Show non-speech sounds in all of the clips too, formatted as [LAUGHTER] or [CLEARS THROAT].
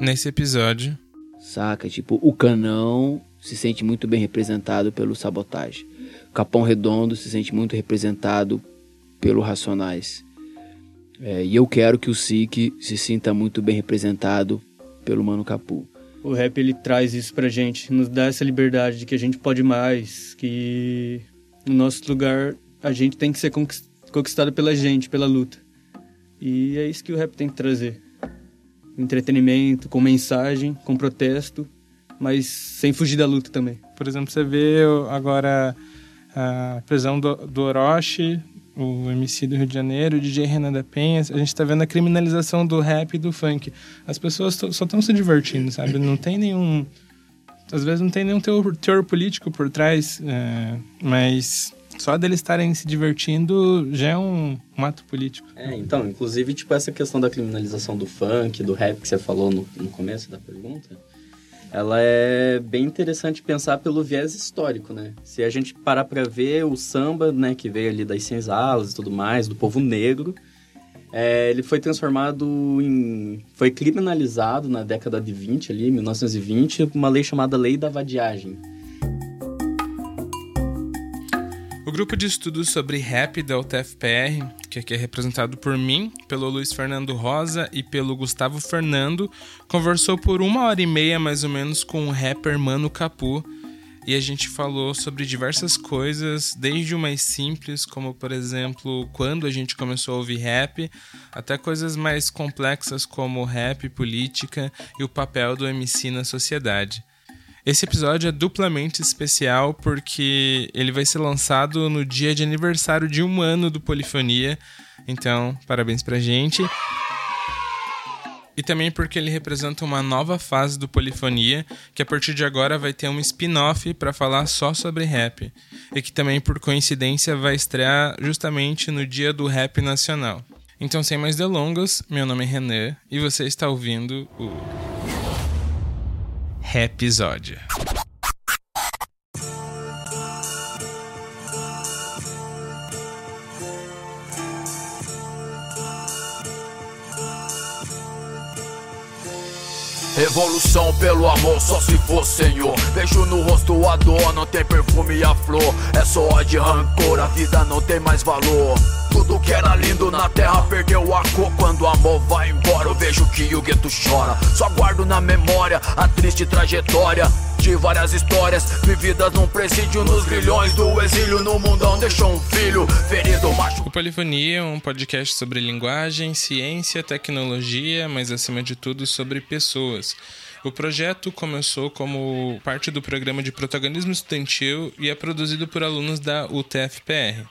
nesse episódio. Saca? Tipo, o Canão se sente muito bem representado pelo Sabotagem. O Capão Redondo se sente muito representado pelo Racionais. É, e eu quero que o SIC se sinta muito bem representado pelo Mano Capu. O rap ele traz isso pra gente, nos dá essa liberdade de que a gente pode mais, que no nosso lugar a gente tem que ser conquistado pela gente, pela luta. E é isso que o rap tem que trazer. Entretenimento, com mensagem, com protesto, mas sem fugir da luta também. Por exemplo, você vê agora a prisão do, do Orochi, o MC do Rio de Janeiro, o DJ Renan da Penha, a gente está vendo a criminalização do rap e do funk. As pessoas só estão se divertindo, sabe? Não tem nenhum. Às vezes não tem nenhum teor, teor político por trás, é, mas só deles estarem se divertindo já é um, um, ato político. É, então, inclusive, tipo, essa questão da criminalização do funk, do rap que você falou no, no começo da pergunta ela é bem interessante pensar pelo viés histórico, né? Se a gente parar para ver o samba, né, que veio ali das senzalas e tudo mais, do povo negro, é, ele foi transformado em... foi criminalizado na década de 20 ali, 1920, uma lei chamada Lei da Vadiagem O grupo de estudos sobre rap da UTFPR, que aqui é representado por mim, pelo Luiz Fernando Rosa e pelo Gustavo Fernando, conversou por uma hora e meia mais ou menos com o rapper Mano Capu e a gente falou sobre diversas coisas, desde o mais simples, como por exemplo, quando a gente começou a ouvir rap, até coisas mais complexas como rap, política e o papel do MC na sociedade. Esse episódio é duplamente especial porque ele vai ser lançado no dia de aniversário de um ano do Polifonia. Então, parabéns pra gente. E também porque ele representa uma nova fase do Polifonia, que a partir de agora vai ter um spin-off para falar só sobre rap. E que também, por coincidência, vai estrear justamente no dia do rap nacional. Então, sem mais delongas, meu nome é Renan e você está ouvindo o episódio. Revolução pelo amor, só se for senhor. Vejo no rosto a dor, não tem perfume e a flor. É só ódio e rancor, a vida não tem mais valor tudo que era lindo na terra perdeu a cor Quando o amor vai embora eu vejo que o gueto chora Só guardo na memória a triste trajetória de várias histórias vividas num presídio nos grilhões do exílio no mundão deixou um filho ferido macho. O Polifonia é um podcast sobre linguagem, ciência, tecnologia, mas acima de tudo sobre pessoas. O projeto começou como parte do programa de protagonismo estudantil e é produzido por alunos da UTFPR.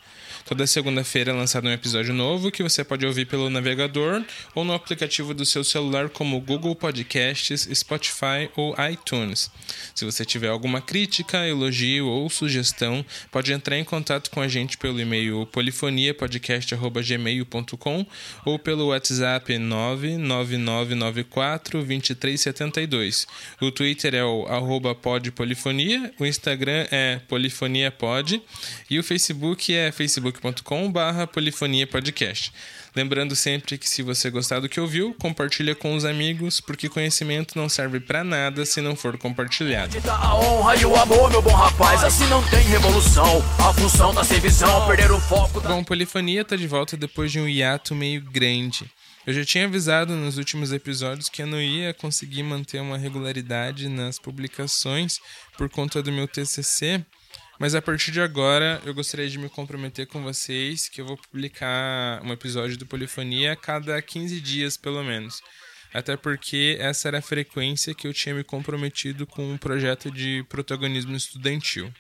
Toda segunda-feira é lançado um episódio novo que você pode ouvir pelo navegador ou no aplicativo do seu celular como Google Podcasts, Spotify ou iTunes. Se você tiver alguma crítica, elogio ou sugestão, pode entrar em contato com a gente pelo e-mail polifoniapodcast.gmail.com ou pelo WhatsApp 999942372. O Twitter é o podpolifonia, o Instagram é polifoniapod e o Facebook é facebook facebook.com/barra polifonia podcast. Lembrando sempre que se você gostar do que ouviu, compartilha com os amigos, porque conhecimento não serve para nada se não for compartilhado. A honra e o amor, meu bom rapaz, assim não tem revolução. A função da sem visão, perder o foco. Da... Bom, Polifonia tá de volta depois de um hiato meio grande. Eu já tinha avisado nos últimos episódios que eu não ia conseguir manter uma regularidade nas publicações por conta do meu TCC, mas a partir de agora, eu gostaria de me comprometer com vocês que eu vou publicar um episódio do Polifonia cada 15 dias, pelo menos. Até porque essa era a frequência que eu tinha me comprometido com um projeto de protagonismo estudantil.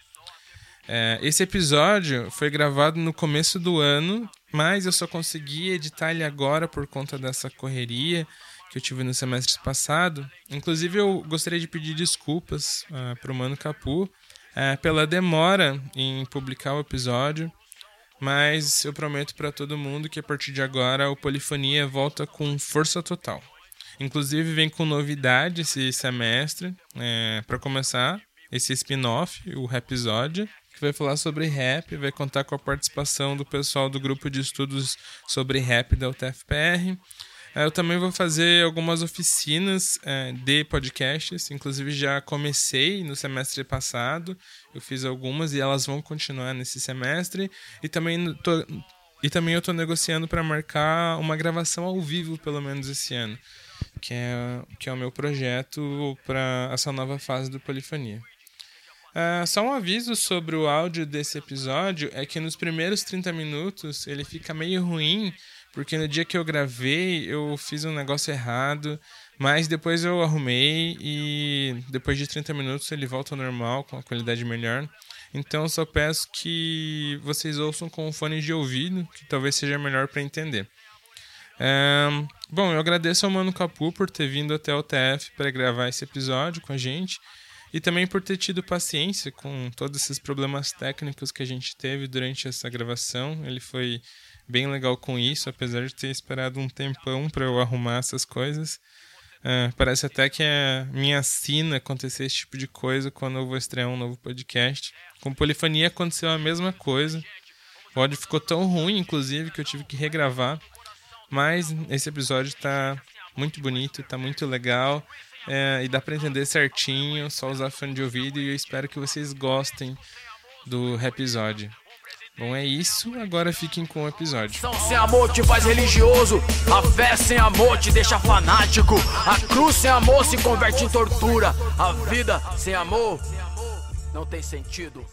É, esse episódio foi gravado no começo do ano, mas eu só consegui editar ele agora por conta dessa correria que eu tive no semestre passado. Inclusive, eu gostaria de pedir desculpas uh, para o Mano Capu é, pela demora em publicar o episódio, mas eu prometo para todo mundo que a partir de agora o Polifonia volta com força total. Inclusive vem com novidade esse semestre, é, para começar, esse spin-off, o episódio, que vai falar sobre rap, vai contar com a participação do pessoal do grupo de estudos sobre rap da UTFPR. É, eu também vou fazer algumas oficinas é, de podcasts, inclusive já comecei no semestre passado, eu fiz algumas e elas vão continuar nesse semestre. E também, tô, e também eu estou negociando para marcar uma gravação ao vivo, pelo menos esse ano, que é, que é o meu projeto para essa nova fase do Polifonia. Uh, só um aviso sobre o áudio desse episódio é que nos primeiros 30 minutos ele fica meio ruim porque no dia que eu gravei eu fiz um negócio errado, mas depois eu arrumei e depois de 30 minutos ele volta ao normal com a qualidade melhor. Então só peço que vocês ouçam com fone de ouvido, que talvez seja melhor para entender. Um, bom, eu agradeço ao Mano Capu por ter vindo até o TF para gravar esse episódio com a gente e também por ter tido paciência com todos esses problemas técnicos que a gente teve durante essa gravação. Ele foi bem legal com isso, apesar de ter esperado um tempão para eu arrumar essas coisas. Uh, parece até que é minha sina acontecer esse tipo de coisa quando eu vou estrear um novo podcast. Com Polifonia aconteceu a mesma coisa. O áudio ficou tão ruim, inclusive, que eu tive que regravar. Mas esse episódio está muito bonito, está muito legal. É, e dá para entender certinho, só usar fone de ouvido. E eu espero que vocês gostem do episódio. Bom, é isso. Agora fiquem com o episódio. Sem amor te faz religioso. A fé sem amor te deixa fanático. A cruz sem amor se converte em tortura. A vida sem amor não tem sentido.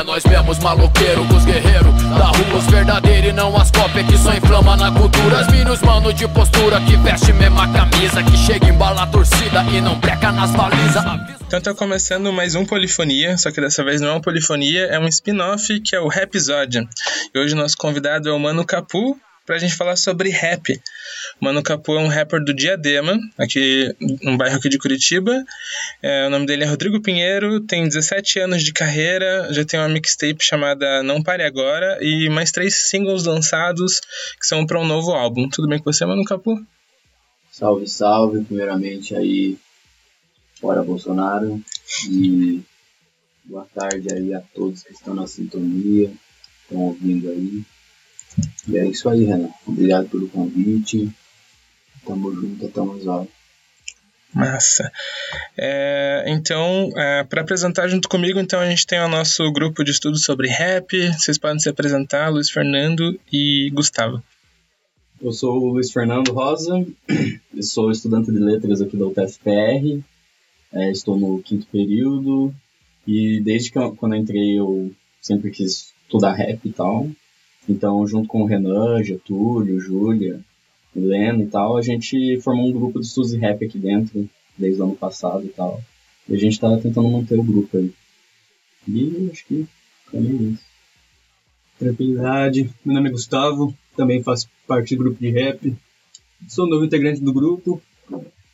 É nós maloqueiro com os guerreiros Da rua. Os verdadeiros e não as cópias que só inflama na cultura. As mano de postura que veste mesma camisa Que chega torcida e não breca nas balizas. Então tá começando mais um Polifonia, só que dessa vez não é uma polifonia, é um spin-off que é o Rapsódia. E hoje nosso convidado é o Mano Capu, pra gente falar sobre rap. Mano Capu é um rapper do Diadema, aqui um bairro aqui de Curitiba. É, o nome dele é Rodrigo Pinheiro, tem 17 anos de carreira, já tem uma mixtape chamada Não Pare Agora e mais três singles lançados que são para um novo álbum. Tudo bem com você, Mano Capu? Salve, salve. Primeiramente aí, fora Bolsonaro. E boa tarde aí a todos que estão na sintonia, estão ouvindo aí. E é isso aí, Renan. Obrigado pelo convite. Tamo junto, tamo junto. Massa. É, então, é, para apresentar junto comigo, então a gente tem o nosso grupo de estudos sobre rap. Vocês podem se apresentar, Luiz Fernando e Gustavo. Eu sou o Luiz Fernando Rosa, eu sou estudante de letras aqui da UTFPR, é, estou no quinto período e desde que eu, quando eu entrei eu sempre quis estudar rap e tal. Então, junto com o Renan, Getúlio, Júlia, Helena e tal, a gente formou um grupo de de rap aqui dentro, desde o ano passado e tal. E a gente tá tentando manter o grupo aí. E acho que é isso. Tranquilidade. Meu nome é Gustavo, também faço parte do grupo de rap. Sou novo integrante do grupo.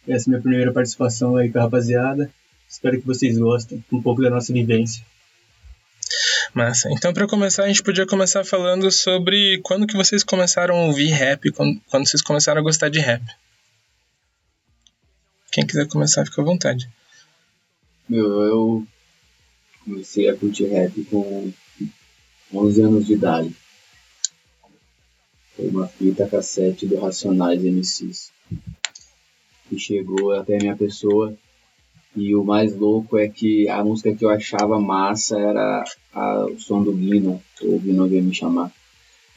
Essa é a minha primeira participação aí com a rapaziada. Espero que vocês gostem um pouco da nossa vivência. Massa. Então, para começar, a gente podia começar falando sobre quando que vocês começaram a ouvir rap, quando, quando vocês começaram a gostar de rap. Quem quiser começar, fica à vontade. Meu, eu comecei a curtir rap com 11 anos de idade. Foi uma fita cassete do Racionais MCs. Que chegou até minha pessoa e o mais louco é que a música que eu achava massa era a, o som do Guino, o Guino veio me chamar.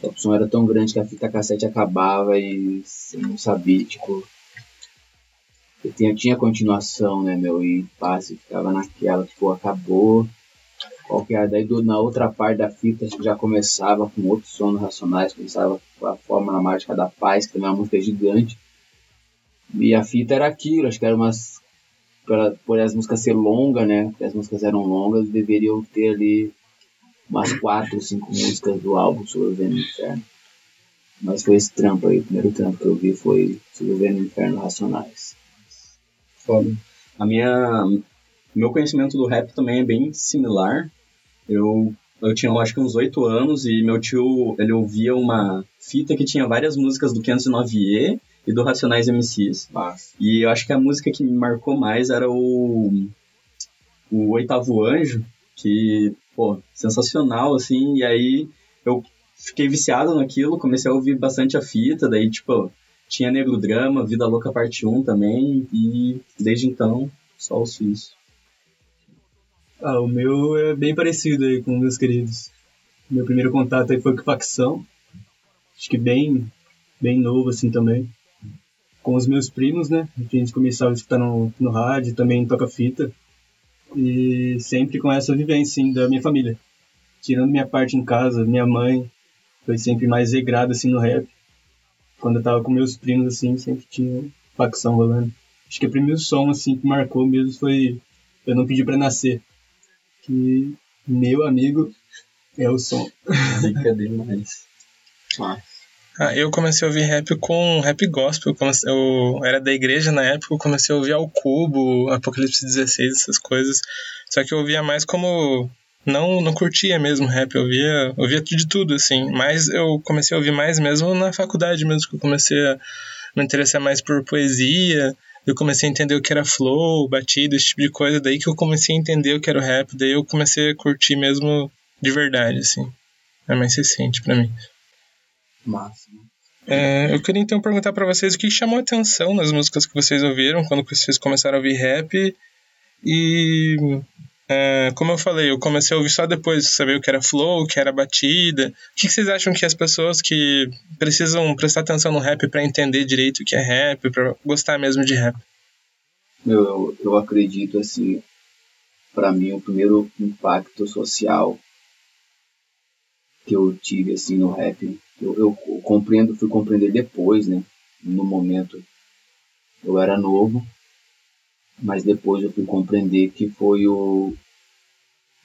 O som era tão grande que a fita cassete acabava e você não sabia, tipo. Tinha, tinha continuação, né, meu? E passe ficava naquela, tipo, acabou. Qual? Daí do, na outra parte da fita já começava com outro som Racionais, começava com a Fórmula Mágica da Paz, que também é uma música gigante. E a fita era aquilo, acho que era umas por, por as músicas ser longas, né? Porque as músicas eram longas, deveriam ter ali umas quatro, cinco músicas do álbum Sobrevivendo no Inferno. Mas foi esse trampo aí, o primeiro trampo que eu vi foi Sobrevivendo no Inferno Racionais. Foda. A minha... Meu conhecimento do rap também é bem similar. Eu, eu tinha, acho que uns oito anos e meu tio, ele ouvia uma fita que tinha várias músicas do 509E e do Racionais MCs. E eu acho que a música que me marcou mais era o o Oitavo Anjo, que, pô, sensacional, assim, e aí eu fiquei viciado naquilo, comecei a ouvir bastante a fita, daí, tipo, tinha Negro Drama, Vida Louca Parte 1 também, e desde então, só os fiz. Ah, o meu é bem parecido aí com meus queridos. Meu primeiro contato aí foi com facção. Acho que bem, bem novo assim também. Com os meus primos, né? A gente começava a escutar no, no rádio, também toca fita. E sempre com essa vivência, assim, da minha família. Tirando minha parte em casa, minha mãe foi sempre mais regrada, assim, no rap. Quando eu tava com meus primos, assim, sempre tinha facção rolando. Acho que o primeiro som, assim, que marcou mesmo foi Eu Não Pedi Pra Nascer. Que, meu amigo, é o som. Fica demais. Mas... Ah, eu comecei a ouvir rap com rap gospel. Eu era da igreja na época, eu comecei a ouvir ao Cubo, Apocalipse 16, essas coisas. Só que eu ouvia mais como. Não, não curtia mesmo rap, eu ouvia, ouvia de tudo, assim. Mas eu comecei a ouvir mais mesmo na faculdade mesmo, que eu comecei a me interessar mais por poesia. Eu comecei a entender o que era flow, batida, esse tipo de coisa. Daí que eu comecei a entender o que era o rap. Daí eu comecei a curtir mesmo de verdade, assim. É mais recente para mim. Máximo. É, eu queria então perguntar para vocês o que chamou a atenção nas músicas que vocês ouviram quando vocês começaram a ouvir rap e é, como eu falei, eu comecei a ouvir só depois de saber o que era flow, o que era batida. O que vocês acham que as pessoas que precisam prestar atenção no rap para entender direito o que é rap, para gostar mesmo de rap? Eu, eu, eu acredito assim, para mim o primeiro impacto social que eu tive assim no rap eu, eu compreendo, fui compreender depois, né? No momento eu era novo, mas depois eu fui compreender que foi o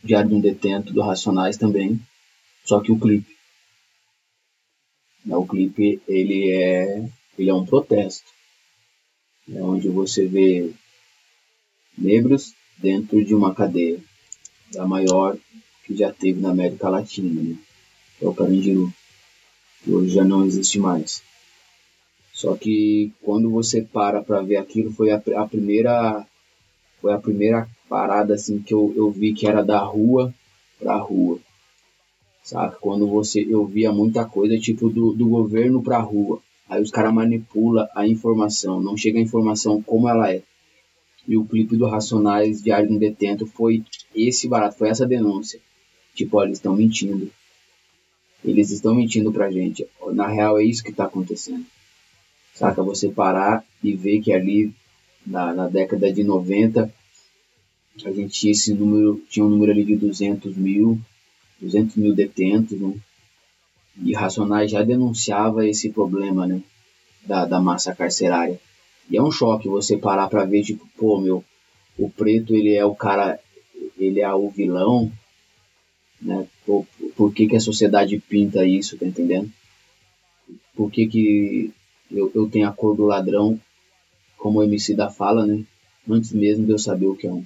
Diário de um Detento do Racionais também, só que o clipe. O clipe ele é, ele é um protesto, é onde você vê negros dentro de uma cadeia, a maior que já teve na América Latina, né? é o Carandiru hoje já não existe mais. Só que quando você para para ver aquilo, foi a, a, primeira foi a primeira parada assim que eu, eu vi que era da rua para rua. Sabe? Quando você eu via muita coisa tipo do, do governo para rua. Aí os caras manipulam a informação, não chega a informação como ela é. E o clipe do Racionais Diário de um Detento foi esse barato, foi essa denúncia. Tipo, olha, eles estão mentindo. Eles estão mentindo pra gente. Na real, é isso que está acontecendo. Saca? Você parar e ver que ali, na, na década de 90, a gente tinha esse número, tinha um número ali de 200 mil, 200 mil detentos, né? E Racionais já denunciava esse problema, né? Da, da massa carcerária. E é um choque você parar pra ver, tipo, pô, meu, o preto, ele é o cara, ele é o vilão, né? Por, por que, que a sociedade pinta isso, tá entendendo? Por que, que eu, eu tenho a cor do ladrão, como o MC da fala, né? Antes mesmo de eu saber o que é um.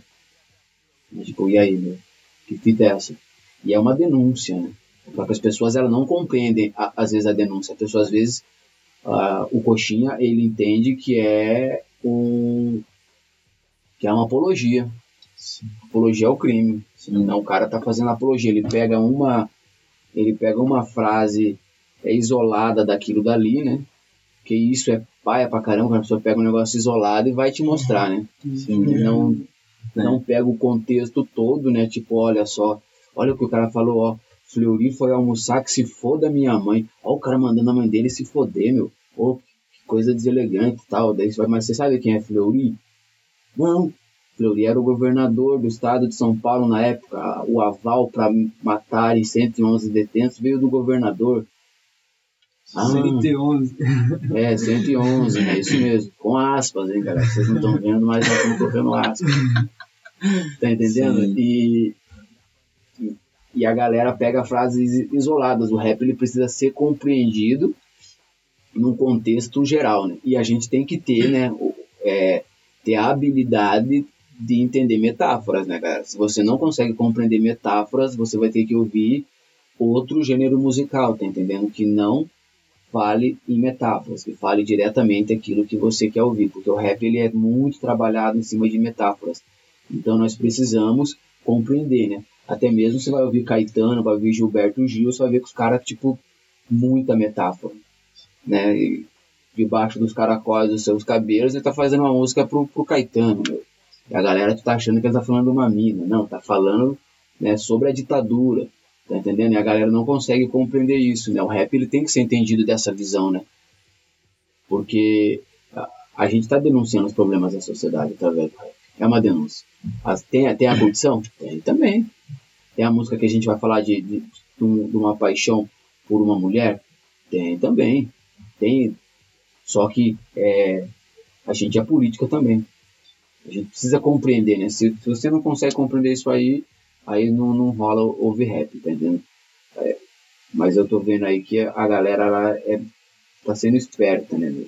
Mas, tipo, e aí, meu? Que fita é essa? E é uma denúncia, né? Porque as pessoas elas não compreendem, às vezes, a denúncia. A pessoa, às vezes, o coxinha, ele entende que é um... que é uma apologia. Sim. Apologia ao crime. Não, o cara tá fazendo apologia. Ele pega uma, ele pega uma frase é, isolada daquilo dali, né? Que isso é paia pra caramba, a pessoa pega um negócio isolado e vai te mostrar, né? Sim, não, não pega o contexto todo, né? Tipo, olha só, olha o que o cara falou, ó. Fleury foi almoçar que se foda minha mãe. Ó, o cara mandando a mãe dele se foder, meu. Pô, que coisa deselegante e tal. Daí você vai, mas você sabe quem é Fleury? Não, Fleury era o governador do estado de São Paulo na época. O aval para matarem 111 detentos veio do governador. Ah, 111. É, 111, é isso mesmo. Com aspas, hein, cara? Vocês não estão vendo, mas já estão colocando aspas. Tá entendendo? E, e a galera pega frases isoladas. O rap ele precisa ser compreendido num contexto geral, né? E a gente tem que ter, né? É, ter a habilidade de entender metáforas, né, cara? Se você não consegue compreender metáforas, você vai ter que ouvir outro gênero musical, tá entendendo? Que não fale em metáforas, que fale diretamente aquilo que você quer ouvir, porque o rap ele é muito trabalhado em cima de metáforas. Então nós precisamos compreender, né? Até mesmo você vai ouvir Caetano, vai ouvir Gilberto Gil, você vai ver que os caras, tipo, muita metáfora, né? E debaixo dos caracóis dos seus cabelos, ele tá fazendo uma música pro, pro Caetano, meu. A galera tá achando que ele tá falando de uma mina. Não, tá falando né, sobre a ditadura. Tá entendendo? E a galera não consegue compreender isso, né? O rap ele tem que ser entendido dessa visão, né? Porque a, a gente tá denunciando os problemas da sociedade através do. É uma denúncia. As, tem, tem a condição? Tem também. Tem a música que a gente vai falar de, de, de uma paixão por uma mulher? Tem também. Tem. Só que é, a gente é política também. A gente precisa compreender, né? Se, se você não consegue compreender isso aí, aí não, não rola ouvir rap, tá entendendo? É, mas eu tô vendo aí que a galera ela é, tá sendo esperta, né?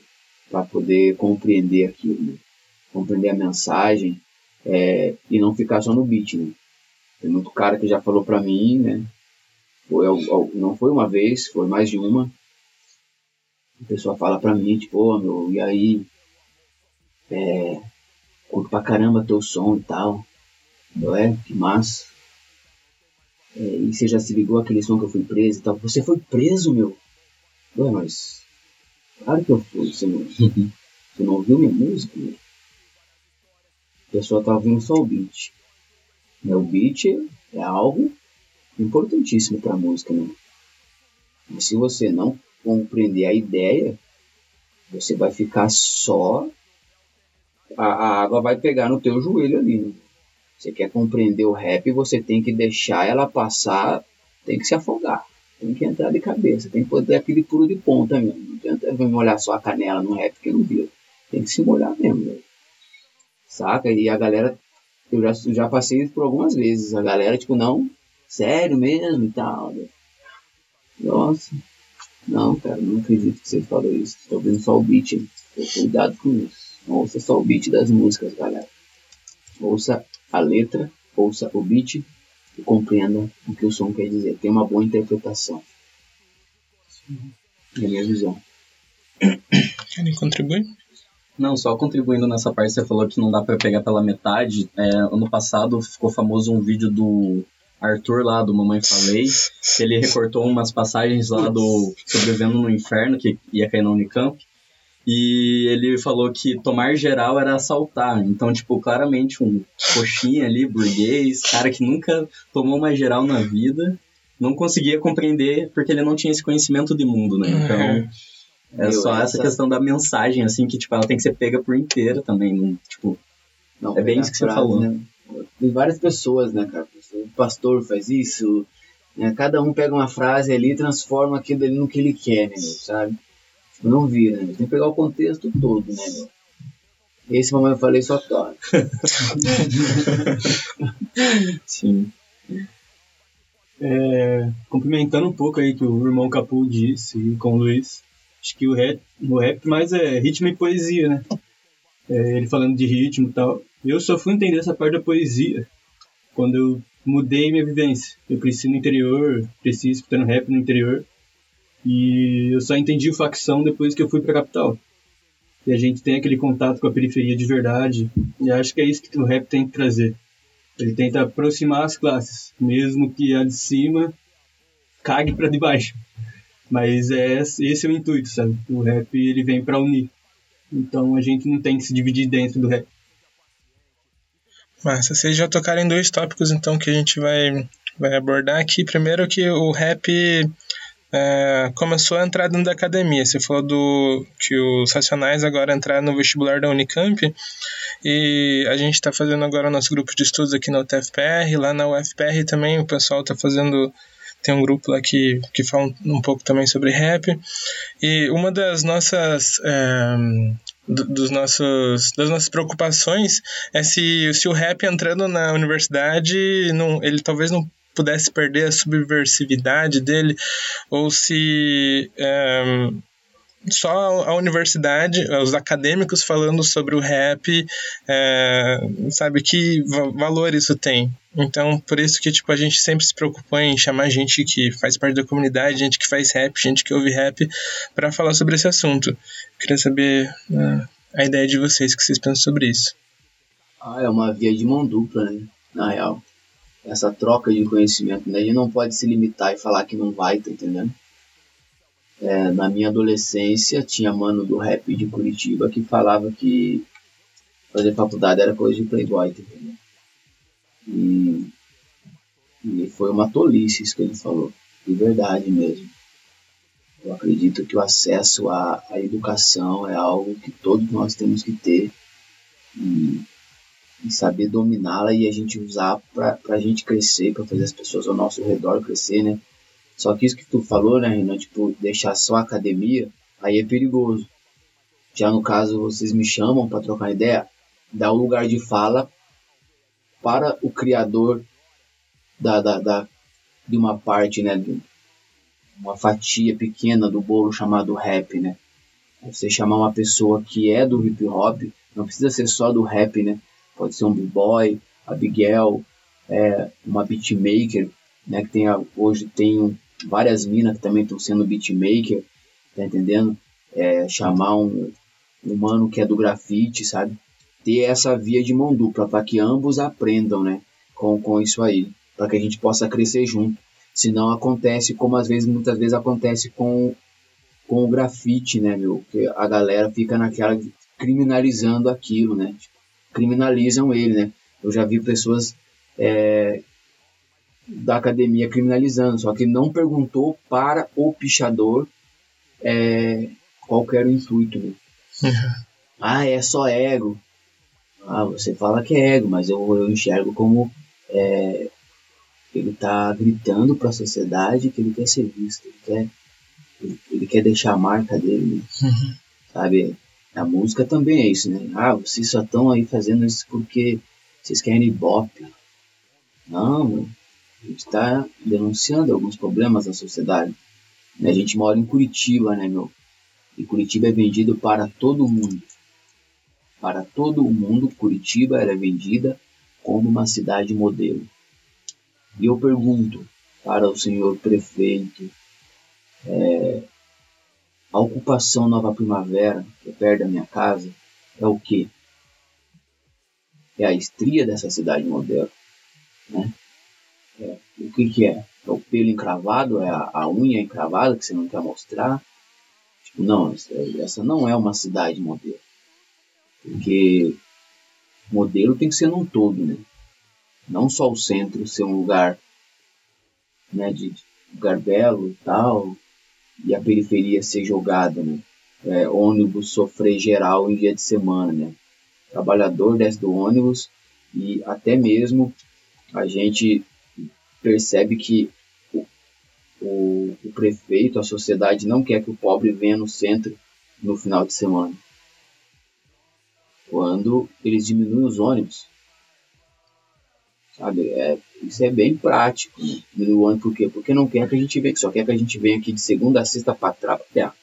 Pra poder compreender aquilo, né? Compreender a mensagem é, e não ficar só no beat, né? Tem muito cara que já falou pra mim, né? Foi, não foi uma vez, foi mais de uma. A pessoa fala pra mim, tipo, ô oh, meu, e aí? É, curto pra caramba teu som e tal. Eu, é, que massa. É, e você já se ligou aquele som que eu fui preso e tal. Você foi preso, meu? Ué, mas. Claro que eu fui. Você não, [LAUGHS] você não ouviu minha música, meu? A pessoa tá ouvindo só o beat. O beat é algo importantíssimo pra música, né? Mas se você não compreender a ideia, você vai ficar só a, a água vai pegar no teu joelho ali. Né? Você quer compreender o rap, você tem que deixar ela passar, tem que se afogar, tem que entrar de cabeça, tem que poder aquele pulo de ponta mesmo. Não adianta molhar só a canela no rap que não viu. Tem que se molhar mesmo, velho. Saca? E a galera, eu já, já passei por algumas vezes. A galera, tipo, não, sério mesmo e tal. Né? Nossa, não, cara, não acredito que você falou isso. Tô ouvindo só o beat. Cuidado com isso. Não ouça só o beat das músicas, galera. Ouça a letra, ouça o beat e compreenda o que o som quer dizer. Tem uma boa interpretação. É a minha visão. Querem contribuir? Não, só contribuindo nessa parte, você falou que não dá para pegar pela metade. É, ano passado ficou famoso um vídeo do Arthur lá, do Mamãe Falei, que ele recortou umas passagens lá do Sobrevivendo no Inferno, que ia cair na Unicamp. E ele falou que tomar geral era assaltar. Então, tipo, claramente um coxinha ali, burguês, cara que nunca tomou uma geral na vida, não conseguia compreender porque ele não tinha esse conhecimento de mundo, né? Então, é, é só essa, essa questão da mensagem, assim, que, tipo, ela tem que ser pega por inteira também, não, tipo... Não, é bem isso que frase, você falou. Né? Tem várias pessoas, né, cara? O pastor faz isso, né? cada um pega uma frase ali e transforma aquilo ali no que ele quer, né, sabe? Não vira, né? Tem que pegar o contexto todo, né? Esse mamãe eu falei só torna. [LAUGHS] Sim. É, complementando um pouco aí que o irmão Capu disse com o Luiz, acho que o rap, o rap mais é ritmo e poesia, né? É, ele falando de ritmo e tal. Eu só fui entender essa parte da poesia quando eu mudei minha vivência. Eu cresci no interior, cresci escutando rap no interior. E eu só entendi facção depois que eu fui para a capital. E a gente tem aquele contato com a periferia de verdade. E acho que é isso que o rap tem que trazer. Ele tenta aproximar as classes, mesmo que a de cima cague para de baixo. Mas é esse é o intuito, sabe? O rap ele vem para unir. Então a gente não tem que se dividir dentro do rap. Massa, vocês já tocaram em dois tópicos então que a gente vai, vai abordar aqui. Primeiro que o rap é, começou a entrar dentro da academia. Você falou do que os Racionais agora entraram no vestibular da Unicamp. E a gente está fazendo agora o nosso grupo de estudos aqui na UTFPR, lá na UFPR também. O pessoal está fazendo tem um grupo lá que, que fala um, pouco também sobre rap. E uma das nossas é, dos nossos, das nossas preocupações é se, se o rap entrando na universidade não, ele talvez não pudesse perder a subversividade dele, ou se é, só a universidade, os acadêmicos falando sobre o rap, é, sabe que valor isso tem. Então, por isso que tipo a gente sempre se preocupa em chamar gente que faz parte da comunidade, gente que faz rap, gente que ouve rap, para falar sobre esse assunto. Queria saber uh, a ideia de vocês, o que vocês pensam sobre isso. Ah, é uma via de mão dupla, né? Na real. Essa troca de conhecimento, né? A gente não pode se limitar e falar que não vai, tá entendendo? É, na minha adolescência, tinha mano do rap de Curitiba que falava que fazer faculdade era coisa de playboy, tá entendendo? E, e foi uma tolice isso que ele falou, de verdade mesmo. Eu acredito que o acesso à, à educação é algo que todos nós temos que ter e, e saber dominá-la e a gente usar para a gente crescer, para fazer as pessoas ao nosso redor crescer, né? Só que isso que tu falou, né, Renan, tipo, deixar só a academia, aí é perigoso. Já no caso, vocês me chamam para trocar ideia, dá um lugar de fala para o criador da, da, da, de uma parte, né, de uma fatia pequena do bolo chamado rap, né? Você chamar uma pessoa que é do hip hop, não precisa ser só do rap, né? Pode ser um b-boy, Abigail, é, uma beatmaker, né? Que tem, hoje tem várias minas que também estão sendo beatmaker, tá entendendo? É, chamar um, um mano que é do grafite, sabe? Ter essa via de mão dupla para que ambos aprendam, né? Com, com isso aí, para que a gente possa crescer junto. Senão acontece como às vezes, muitas vezes acontece com, com o grafite, né, meu? Que a galera fica naquela criminalizando aquilo, né? Criminalizam ele, né? Eu já vi pessoas é, da academia criminalizando, só que não perguntou para o pichador é, qual era o intuito. Né? Uhum. Ah, é só ego. Ah, você fala que é ego, mas eu, eu enxergo como é, ele está gritando para a sociedade que ele quer ser visto, ele quer, ele, ele quer deixar a marca dele, né? uhum. sabe? A música também é isso, né? Ah, vocês só estão aí fazendo isso porque vocês querem ibope. Não, a gente está denunciando alguns problemas da sociedade. A gente mora em Curitiba, né, meu? E Curitiba é vendido para todo mundo. Para todo mundo, Curitiba era vendida como uma cidade modelo. E eu pergunto para o senhor prefeito, é, a ocupação Nova Primavera, que é perto da minha casa, é o quê? É a estria dessa cidade modelo, né? É, o que, que é? É o pelo encravado? É a, a, unha encravada que você não quer mostrar? Tipo, não, essa não é uma cidade modelo. Porque modelo tem que ser num todo, né? Não só o centro ser um lugar né, de, de lugar belo e tal, e a periferia ser jogada, né? É, ônibus sofrer geral em dia de semana, né? Trabalhador desce do ônibus e até mesmo a gente percebe que o, o, o prefeito, a sociedade não quer que o pobre venha no centro no final de semana. Quando eles diminuem os ônibus. Sabe? É, isso é bem prático. Né? Diminuir o ônibus por quê? Porque não quer que a gente venha, só quer que a gente venha aqui de segunda a sexta para trabalhar.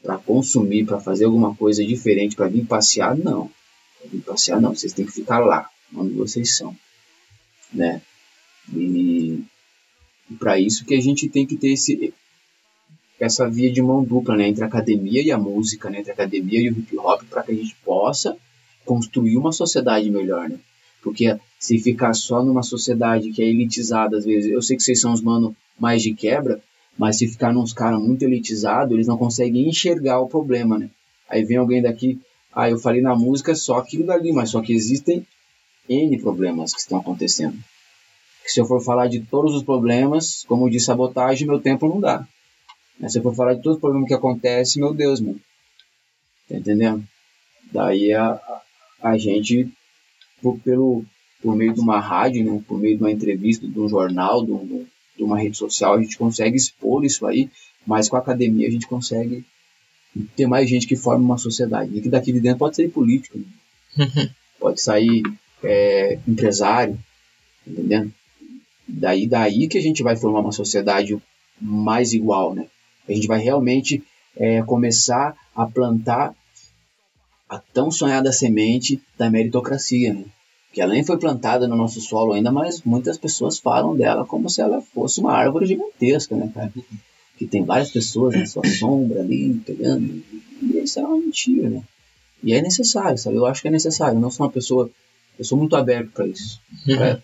Para consumir, para fazer alguma coisa diferente, para vir passear, não. Para vir passear, não. Vocês têm que ficar lá, onde vocês são. Né? E, e para isso que a gente tem que ter esse, essa via de mão dupla né, entre a academia e a música, né, entre a academia e o hip hop, para que a gente possa construir uma sociedade melhor. Né? Porque se ficar só numa sociedade que é elitizada, às vezes, eu sei que vocês são os mano mais de quebra, mas se ficar nos caras muito elitizados, eles não conseguem enxergar o problema, né? Aí vem alguém daqui, ah, eu falei na música só aquilo dali, mas só que existem N problemas que estão acontecendo que se eu for falar de todos os problemas, como de sabotagem, meu tempo não dá. Se eu for falar de todos os problemas que acontecem, meu Deus, mano. Tá entendendo? Daí a, a gente, por, pelo, por meio de uma rádio, né, por meio de uma entrevista, de um jornal, de, um, de uma rede social, a gente consegue expor isso aí, mas com a academia a gente consegue ter mais gente que forma uma sociedade. E que daqui de dentro pode sair político, né? [LAUGHS] pode sair é, empresário, tá entendendo? Daí, daí que a gente vai formar uma sociedade mais igual, né? A gente vai realmente é, começar a plantar a tão sonhada semente da meritocracia, né? Que nem foi plantada no nosso solo ainda, mas muitas pessoas falam dela como se ela fosse uma árvore gigantesca, né, cara? Que tem várias pessoas na sua sombra ali, pegando. E isso é uma mentira, né? E é necessário, sabe? Eu acho que é necessário. Eu não sou uma pessoa. Eu sou muito aberto para isso. Pra,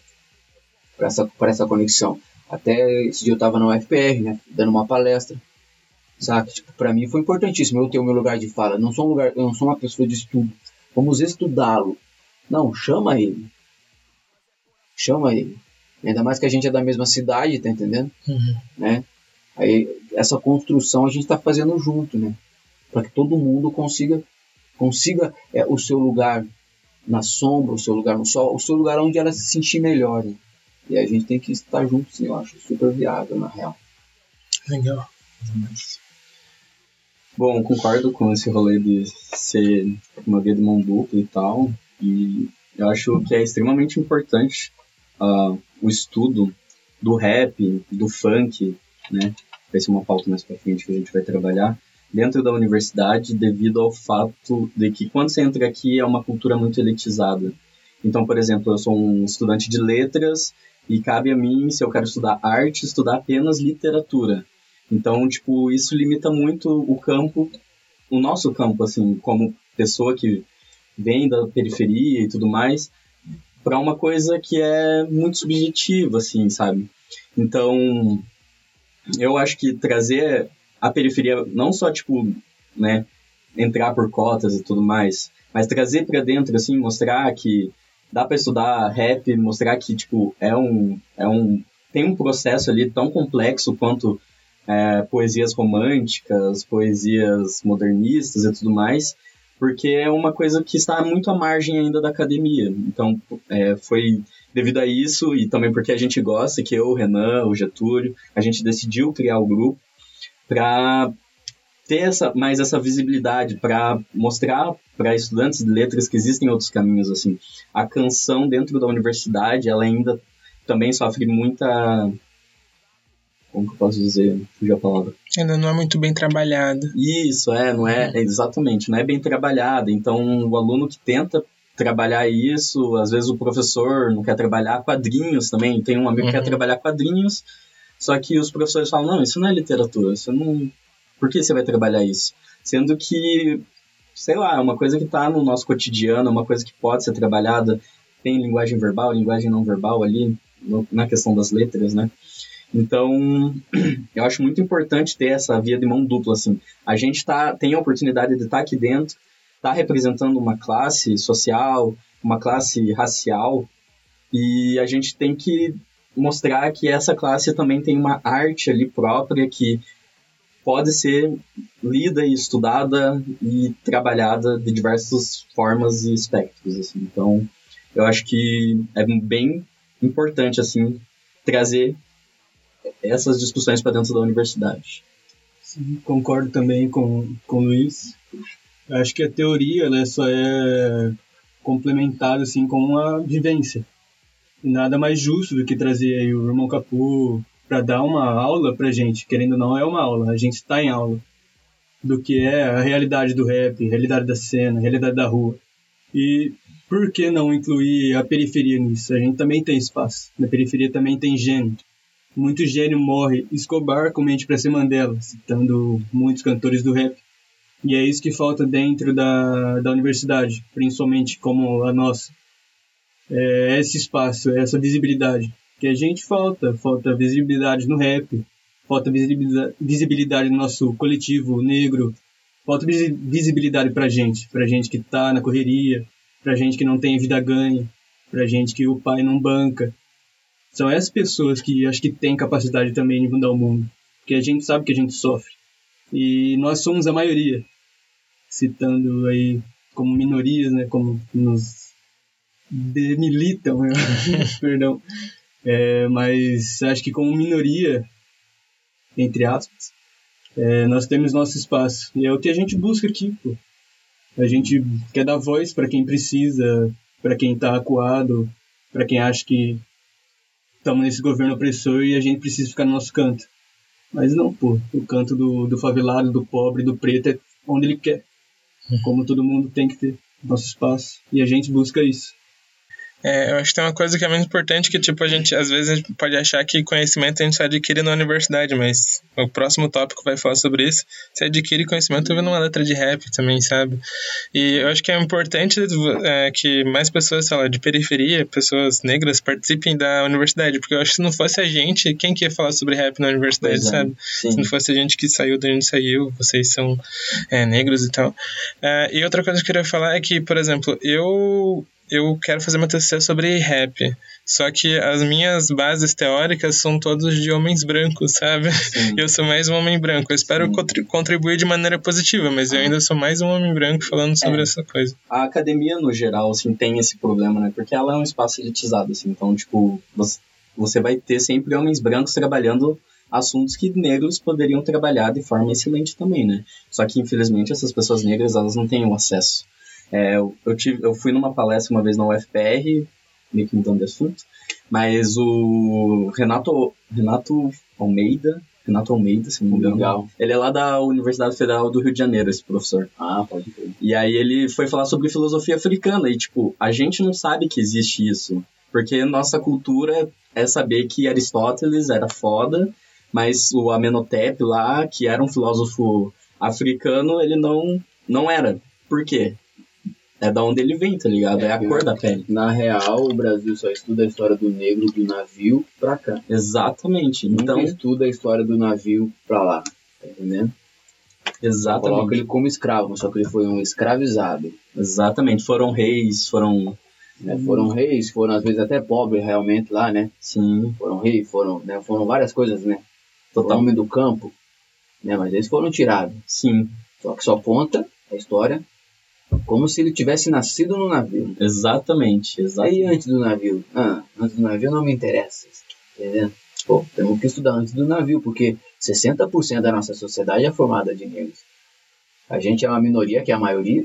pra essa, pra essa conexão. Até esse dia eu tava na UFPR, né? Dando uma palestra. Sabe? Tipo, pra mim foi importantíssimo eu ter o meu lugar de fala. Não sou um lugar, eu não sou uma pessoa de estudo. Vamos estudá-lo. Não, chama ele. Chama ele. Ainda mais que a gente é da mesma cidade, tá entendendo? Né? Aí essa construção a gente tá fazendo junto, né? Para que todo mundo consiga consiga é, o seu lugar na sombra, o seu lugar no sol, o seu lugar onde ela se sentir melhor. Né? E a gente tem que estar junto, sim, eu acho super viável, na real. Legal. Bom, concordo com esse rolê de ser uma via de mão dupla e tal. E eu acho que é extremamente importante uh, o estudo do rap, do funk, né? Vai ser uma pauta mais pra frente que a gente vai trabalhar dentro da universidade devido ao fato de que quando você entra aqui é uma cultura muito elitizada. Então, por exemplo, eu sou um estudante de letras e cabe a mim, se eu quero estudar arte, estudar apenas literatura. Então, tipo, isso limita muito o campo, o nosso campo, assim, como pessoa que vem da periferia e tudo mais, para uma coisa que é muito subjetiva, assim, sabe? Então, eu acho que trazer a periferia, não só, tipo, né, entrar por cotas e tudo mais, mas trazer para dentro, assim, mostrar que dá para estudar rap, mostrar que, tipo, é um, é um, tem um processo ali tão complexo quanto é, poesias românticas, poesias modernistas e tudo mais, porque é uma coisa que está muito à margem ainda da academia. Então, é, foi devido a isso e também porque a gente gosta, que eu, o Renan, o Getúlio, a gente decidiu criar o grupo para ter essa, mais essa visibilidade, para mostrar para estudantes de letras que existem outros caminhos. assim A canção dentro da universidade, ela ainda também sofre muita como que eu posso dizer? Fugiu a palavra. Ainda não é muito bem trabalhada. Isso, é, não é, é, exatamente, não é bem trabalhada. Então, o aluno que tenta trabalhar isso, às vezes o professor não quer trabalhar quadrinhos também. Tem um amigo uhum. que quer uhum. trabalhar quadrinhos, só que os professores falam: não, isso não é literatura, isso não. Por que você vai trabalhar isso? Sendo que, sei lá, é uma coisa que está no nosso cotidiano, é uma coisa que pode ser trabalhada. Tem linguagem verbal, linguagem não verbal ali, no, na questão das letras, né? Então, [CLEARS THROAT] eu acho muito importante ter essa via de mão dupla, assim. A gente tá, tem a oportunidade de estar tá aqui dentro, estar tá representando uma classe social, uma classe racial, e a gente tem que mostrar que essa classe também tem uma arte ali própria que pode ser lida e estudada e trabalhada de diversas formas e espectros, assim. Então, eu acho que é bem importante, assim, trazer essas discussões para dentro da universidade. Sim, concordo também com, com o Luiz. Acho que a teoria né, só é complementada assim, com a vivência. E nada mais justo do que trazer aí o irmão Capu para dar uma aula para gente, querendo ou não, é uma aula, a gente está em aula, do que é a realidade do rap, a realidade da cena, a realidade da rua. E por que não incluir a periferia nisso? A gente também tem espaço. Na periferia também tem gênero muito gênio morre, Escobar comente para ser Mandela, citando muitos cantores do rap. E é isso que falta dentro da, da universidade, principalmente como a nossa. É esse espaço, é essa visibilidade. Que a gente falta, falta visibilidade no rap, falta visibilidade, no nosso coletivo negro, falta visibilidade pra gente, pra gente que tá na correria, pra gente que não tem vida ganha, pra gente que o pai não banca, são essas pessoas que acho que têm capacidade também de mudar o mundo. Porque a gente sabe que a gente sofre. E nós somos a maioria. Citando aí como minorias, né? Como nos demilitam, [LAUGHS] perdão. É, mas acho que como minoria, entre aspas, é, nós temos nosso espaço. E é o que a gente busca aqui, pô. A gente quer dar voz para quem precisa, para quem está acuado, para quem acha que estamos nesse governo opressor e a gente precisa ficar no nosso canto. Mas não, pô. O canto do, do favelado, do pobre, do preto é onde ele quer. Como todo mundo tem que ter nosso espaço. E a gente busca isso. É, eu acho que tem uma coisa que é muito importante que, tipo, a gente, às vezes, gente pode achar que conhecimento a gente só adquire na universidade, mas o próximo tópico vai falar sobre isso. Você adquire conhecimento ouvindo uma letra de rap também, sabe? E eu acho que é importante é, que mais pessoas, sei lá, de periferia, pessoas negras, participem da universidade, porque eu acho que se não fosse a gente, quem que ia falar sobre rap na universidade, Pois é, sabe? Se não fosse a gente que saiu de onde saiu, vocês são é, negros e tal. É, e outra coisa que eu queria falar é que, por exemplo, eu eu quero fazer uma TCC sobre rap. Só que as minhas bases teóricas são todas de homens brancos, sabe? Sim. [LAUGHS] Eu sou mais um homem branco. Eu espero Sim. contribuir de maneira positiva, mas eu ainda sou mais um homem branco falando sobre É. essa coisa. a academia, no geral, assim, tem esse problema, né? Porque ela é um espaço elitizado, assim. Então, tipo, você, você vai ter sempre homens brancos trabalhando assuntos que negros poderiam trabalhar de forma excelente também, né? Só que, infelizmente, essas pessoas negras, elas não têm o acesso. É, eu, eu, tive, eu fui numa palestra uma vez na UFPR, meio que mudando de assunto, mas o Renato, Renato Almeida, Renato Almeida, se não me engano, Legal. ele é lá da Universidade Federal do Rio de Janeiro, esse professor. Ah, pode crer. E aí ele foi falar sobre filosofia africana e tipo, a gente não sabe que existe isso, porque nossa cultura é saber que Aristóteles era foda, mas o Amenhotep lá, que era um filósofo africano, ele não não era. Por quê? É da onde ele vem, tá ligado? É, a É, cor da pele. Na real, o Brasil só estuda a história do negro do navio pra cá. Exatamente. Então, estuda a história do navio pra lá. Tá entendendo? Coloca exatamente. ele como escravo, só que ele foi um escravizado. Exatamente. Foram reis, foram né? Foram reis, foram às vezes até pobres realmente lá, né? sim, Foram reis, foram, né? foram várias coisas, né? Total. homem do campo, né? Mas eles foram tirados. Sim, Só que só conta a história como se ele tivesse nascido no navio. exatamente, Aí exatamente. antes do navio, ah, antes do navio não me interessa, tá entendendo? Pô, temos que estudar antes do navio, porque 60% da nossa sociedade é formada de negros. A gente é uma minoria que é a maioria,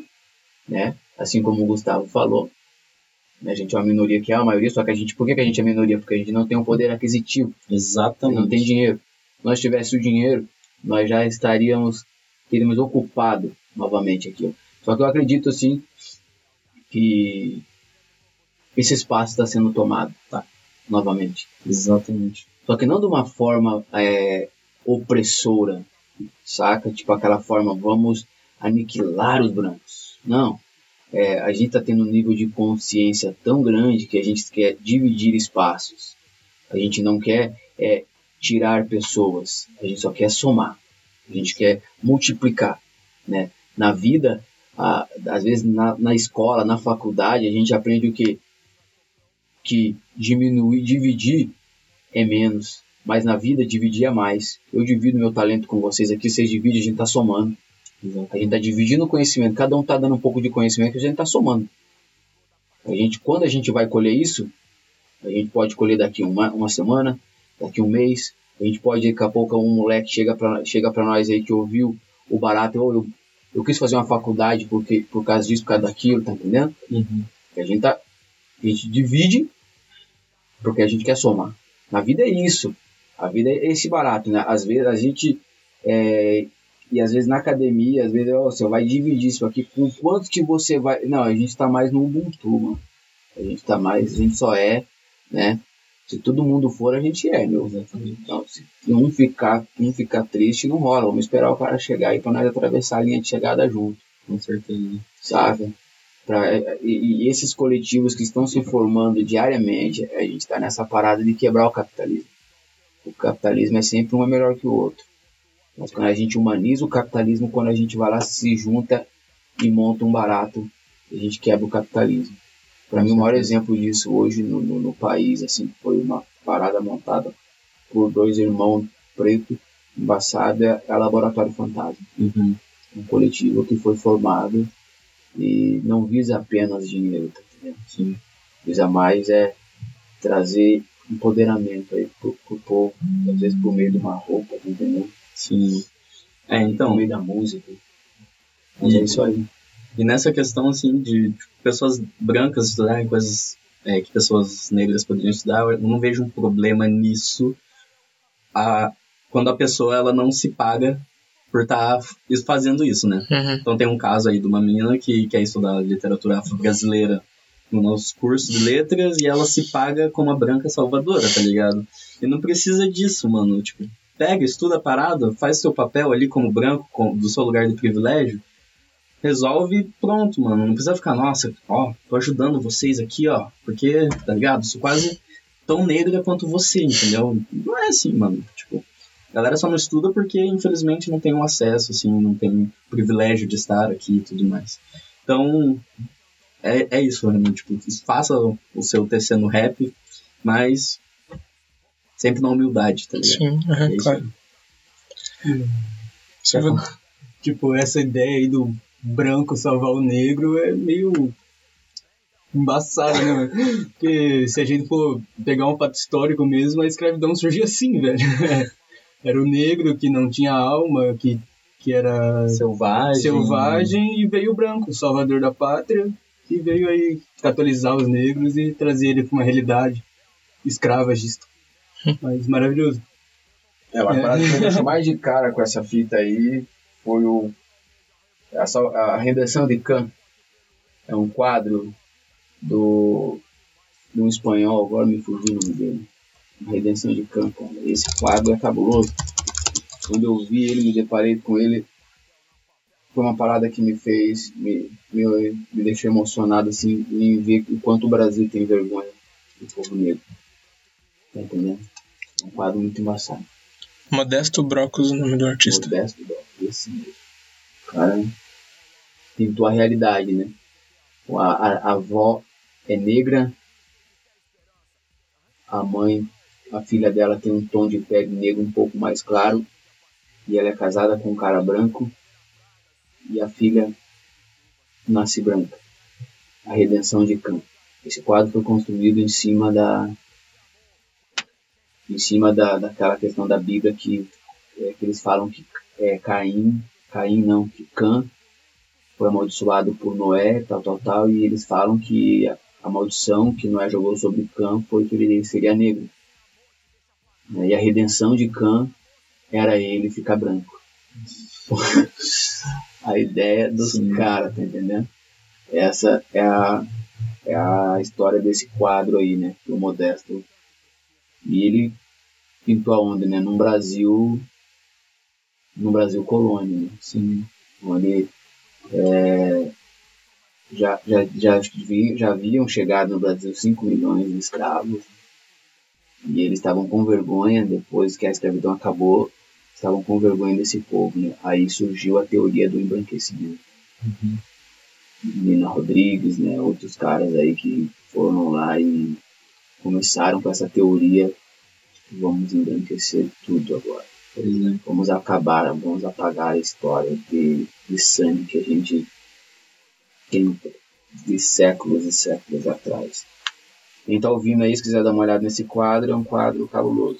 né? Assim como o Gustavo falou. né? A gente é uma minoria que é a maioria, só que a gente, por que, que a gente é minoria? Porque a gente não tem um poder aquisitivo, Exatamente. não tem dinheiro. Se nós tivéssemos o dinheiro, nós já estaríamos, teríamos ocupado novamente aquilo. Só que eu acredito, assim, que esse espaço está sendo tomado, tá? Novamente. Exatamente. Só que não de uma forma é, opressora, saca? Tipo aquela forma, vamos aniquilar os brancos. Não. É, a gente está tendo um nível de consciência tão grande que a gente quer dividir espaços. A gente não quer é, tirar pessoas, a gente só quer somar. A gente quer multiplicar, né? Na vida, a- às vezes na, na escola, na faculdade, a gente aprende o quê? Que diminuir, dividir é menos, mas na vida dividir é mais. Eu divido meu talento com vocês aqui, vocês dividem, a gente tá somando. A gente tá dividindo o conhecimento, cada um tá dando um pouco de conhecimento, a gente tá somando. A gente, quando a gente vai colher isso, a gente pode colher daqui uma, uma semana, daqui um mês, a gente pode, daqui a pouco, um moleque chega pra, chega pra nós aí que ouviu o barato, "Ô, eu, eu quis fazer uma faculdade porque, por causa disso, por causa daquilo, tá entendendo? Uhum. A gente tá. A gente divide porque a gente quer somar. Na vida é isso. A vida é esse barato, né? Às vezes a gente. é, e às vezes na academia, às vezes ó, você vai dividir isso aqui. Com quanto que você vai. Não, a gente tá mais no Ubuntu, mano. A gente tá mais. A gente só é, né? Se todo mundo for, a gente é, meu. Então, se um ficar, um ficar triste, não rola. Vamos esperar o cara chegar aí pra nós atravessar a linha de chegada junto Com certeza. sabe? Pra, e, e esses coletivos que estão se formando diariamente, a gente está nessa parada de quebrar o capitalismo. O capitalismo é sempre um é melhor que o outro. Mas quando a gente humaniza o capitalismo, quando a gente vai lá, se junta e monta um barato, a gente quebra o capitalismo. Para mim, o maior exemplo disso hoje no, no, no país assim, foi uma parada montada por dois irmãos pretos, embaçada, é Laboratório Fantasma Uhum. um coletivo que foi formado e não visa apenas dinheiro, tá entendendo? Sim. Visa mais é trazer empoderamento aí pro, pro povo, às vezes por meio de uma roupa, tá entendendo? Sim. É, Por então, meio da música. Mas é isso aí. E nessa questão, assim, de pessoas brancas estudarem coisas é, que pessoas negras poderiam estudar, eu não vejo um problema nisso a, quando a pessoa ela não se paga por estar fazendo isso, né? Uhum. Então tem um caso aí de uma menina que quer estudar literatura afro-brasileira no nosso curso de letras e ela se paga como a branca salvadora, tá ligado? E não precisa disso, mano. Tipo, pega, estuda a parada, faz seu papel ali como branco, com, do seu lugar de privilégio, resolve pronto, mano. Não precisa ficar, nossa, ó, tô ajudando vocês aqui, ó, porque, tá ligado? Sou quase tão negra quanto você, entendeu? Não é assim, mano. Tipo, a galera só não estuda porque, infelizmente, não tem um acesso, assim, não tem privilégio de estar aqui e tudo mais. Então, é, é isso, né? Tipo, faça o seu TC no rap, mas sempre na humildade, tá ligado? Sim, uhum, é claro. Tipo, essa ideia aí do branco salvar o negro é meio embaçada, né? Porque se a gente for pegar um fato histórico mesmo, a escravidão surgiu assim, velho. [LAUGHS] Era o negro que não tinha alma, que, que era selvagem. selvagem, e veio o branco, o salvador da pátria, que veio aí catolizar os negros e trazer ele para uma realidade escravagista. [LAUGHS] Mas maravilhoso. É, uma parada que me [LAUGHS] deixou mais de cara com essa fita aí foi o a, a Redenção de Can. É um quadro do de um espanhol, agora me fugiu o nome dele. A Redenção de Can, cara. Esse quadro é cabuloso. Quando eu vi ele, me deparei com ele, foi uma parada que me fez, me, me, me deixou emocionado assim, em ver o quanto o Brasil tem vergonha do povo negro. Tá entendendo? É um quadro muito embaçado. Modesto Brocos, o nome do artista. Modesto Brocos, esse mesmo. Cara pintou a realidade, né? A, a, a avó é negra, a mãe, a filha dela tem um tom de pele negro um pouco mais claro, e ela é casada com um cara branco, e a filha nasce branca. A redenção de Cã. Esse quadro foi construído em cima da em cima da, daquela questão da Bíblia que, é, que eles falam que é, Caim, Caim não, que Cã foi amaldiçoado por Noé, tal, tal, tal, e eles falam que a, a maldição que Noé jogou sobre Cã foi que ele seria negro. Né, e a redenção de Cã era ele ficar branco. [LAUGHS] a ideia dos caras, tá entendendo? Essa é a, é a história desse quadro aí, né? Do Modesto. E ele pintou aonde, né? No Brasil, no Brasil colônia, né? Sim. Onde é, já, já, já, já haviam chegado no Brasil 5 milhões de escravos e eles estavam com vergonha depois que a escravidão acabou estavam com vergonha desse povo né? aí surgiu a teoria do embranquecimento uhum. Nina Rodrigues né outros caras aí que foram lá e começaram com essa teoria vamos embranquecer tudo agora vamos acabar vamos apagar a história de de sangue que a gente tem de séculos e séculos atrás. Quem tá ouvindo aí, se quiser dar uma olhada nesse quadro, é um quadro cabuloso.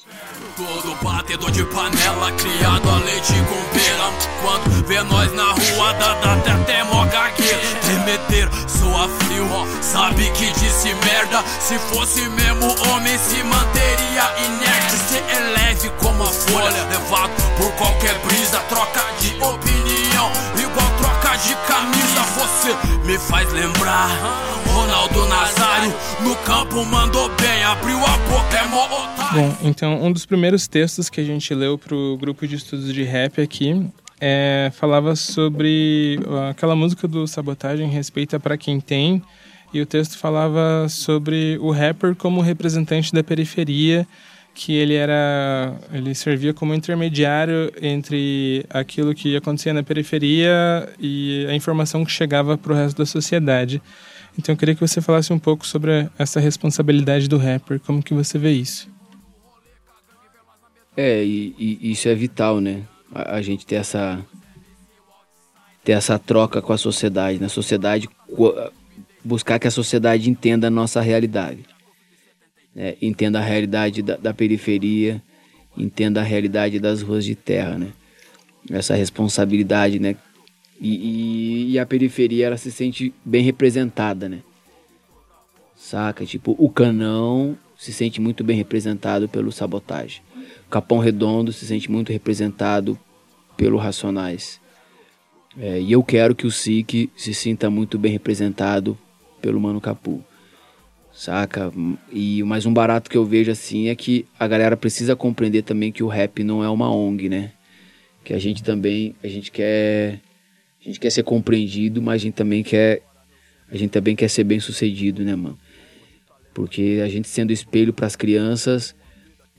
Todo batedor de panela, criado a leite com pera. Quando vê nós na rua, dá, dá até mó gagueira. Tremedeiro, soa frio, sabe que disse merda. Se fosse mesmo homem, se manteria inerte. Cê é leve como a folha, levado por qualquer brisa. Troca de opinião, igual troca de camisa. Você me faz lembrar. Ronaldo Nazário no campo mandou bem, abriu a boca, é mó Bom, então um dos primeiros textos que a gente leu pro grupo de estudos de rap aqui é, falava sobre aquela música do Sabotagem, Respeita para Quem Tem, e o texto falava sobre o rapper como representante da periferia, que ele era, ele servia como intermediário entre aquilo que acontecia na periferia e a informação que chegava para o resto da sociedade. Então eu queria que você falasse um pouco sobre essa responsabilidade do rapper, como que você vê isso? É, e, e isso é vital, né? A, a, gente ter essa ter essa troca com a sociedade, na né? sociedade buscar que a sociedade entenda a nossa realidade, né? entenda a realidade da, da periferia, entenda a realidade das ruas de terra, né? Essa responsabilidade, né? E, e, e, a periferia ela se sente bem representada, né? Saca? Tipo, o Canão se sente muito bem representado pelo Sabotagem. O Capão Redondo se sente muito representado pelo Racionais. É, e eu quero que o SIC se sinta muito bem representado pelo Mano Capu. Saca? E mais um barato que eu vejo assim é que a galera precisa compreender também que o rap não é uma ONG, né? Que a gente também, a gente quer a gente quer ser compreendido, mas a gente também quer a gente também quer ser bem-sucedido, né, mano? Porque a gente sendo espelho para as crianças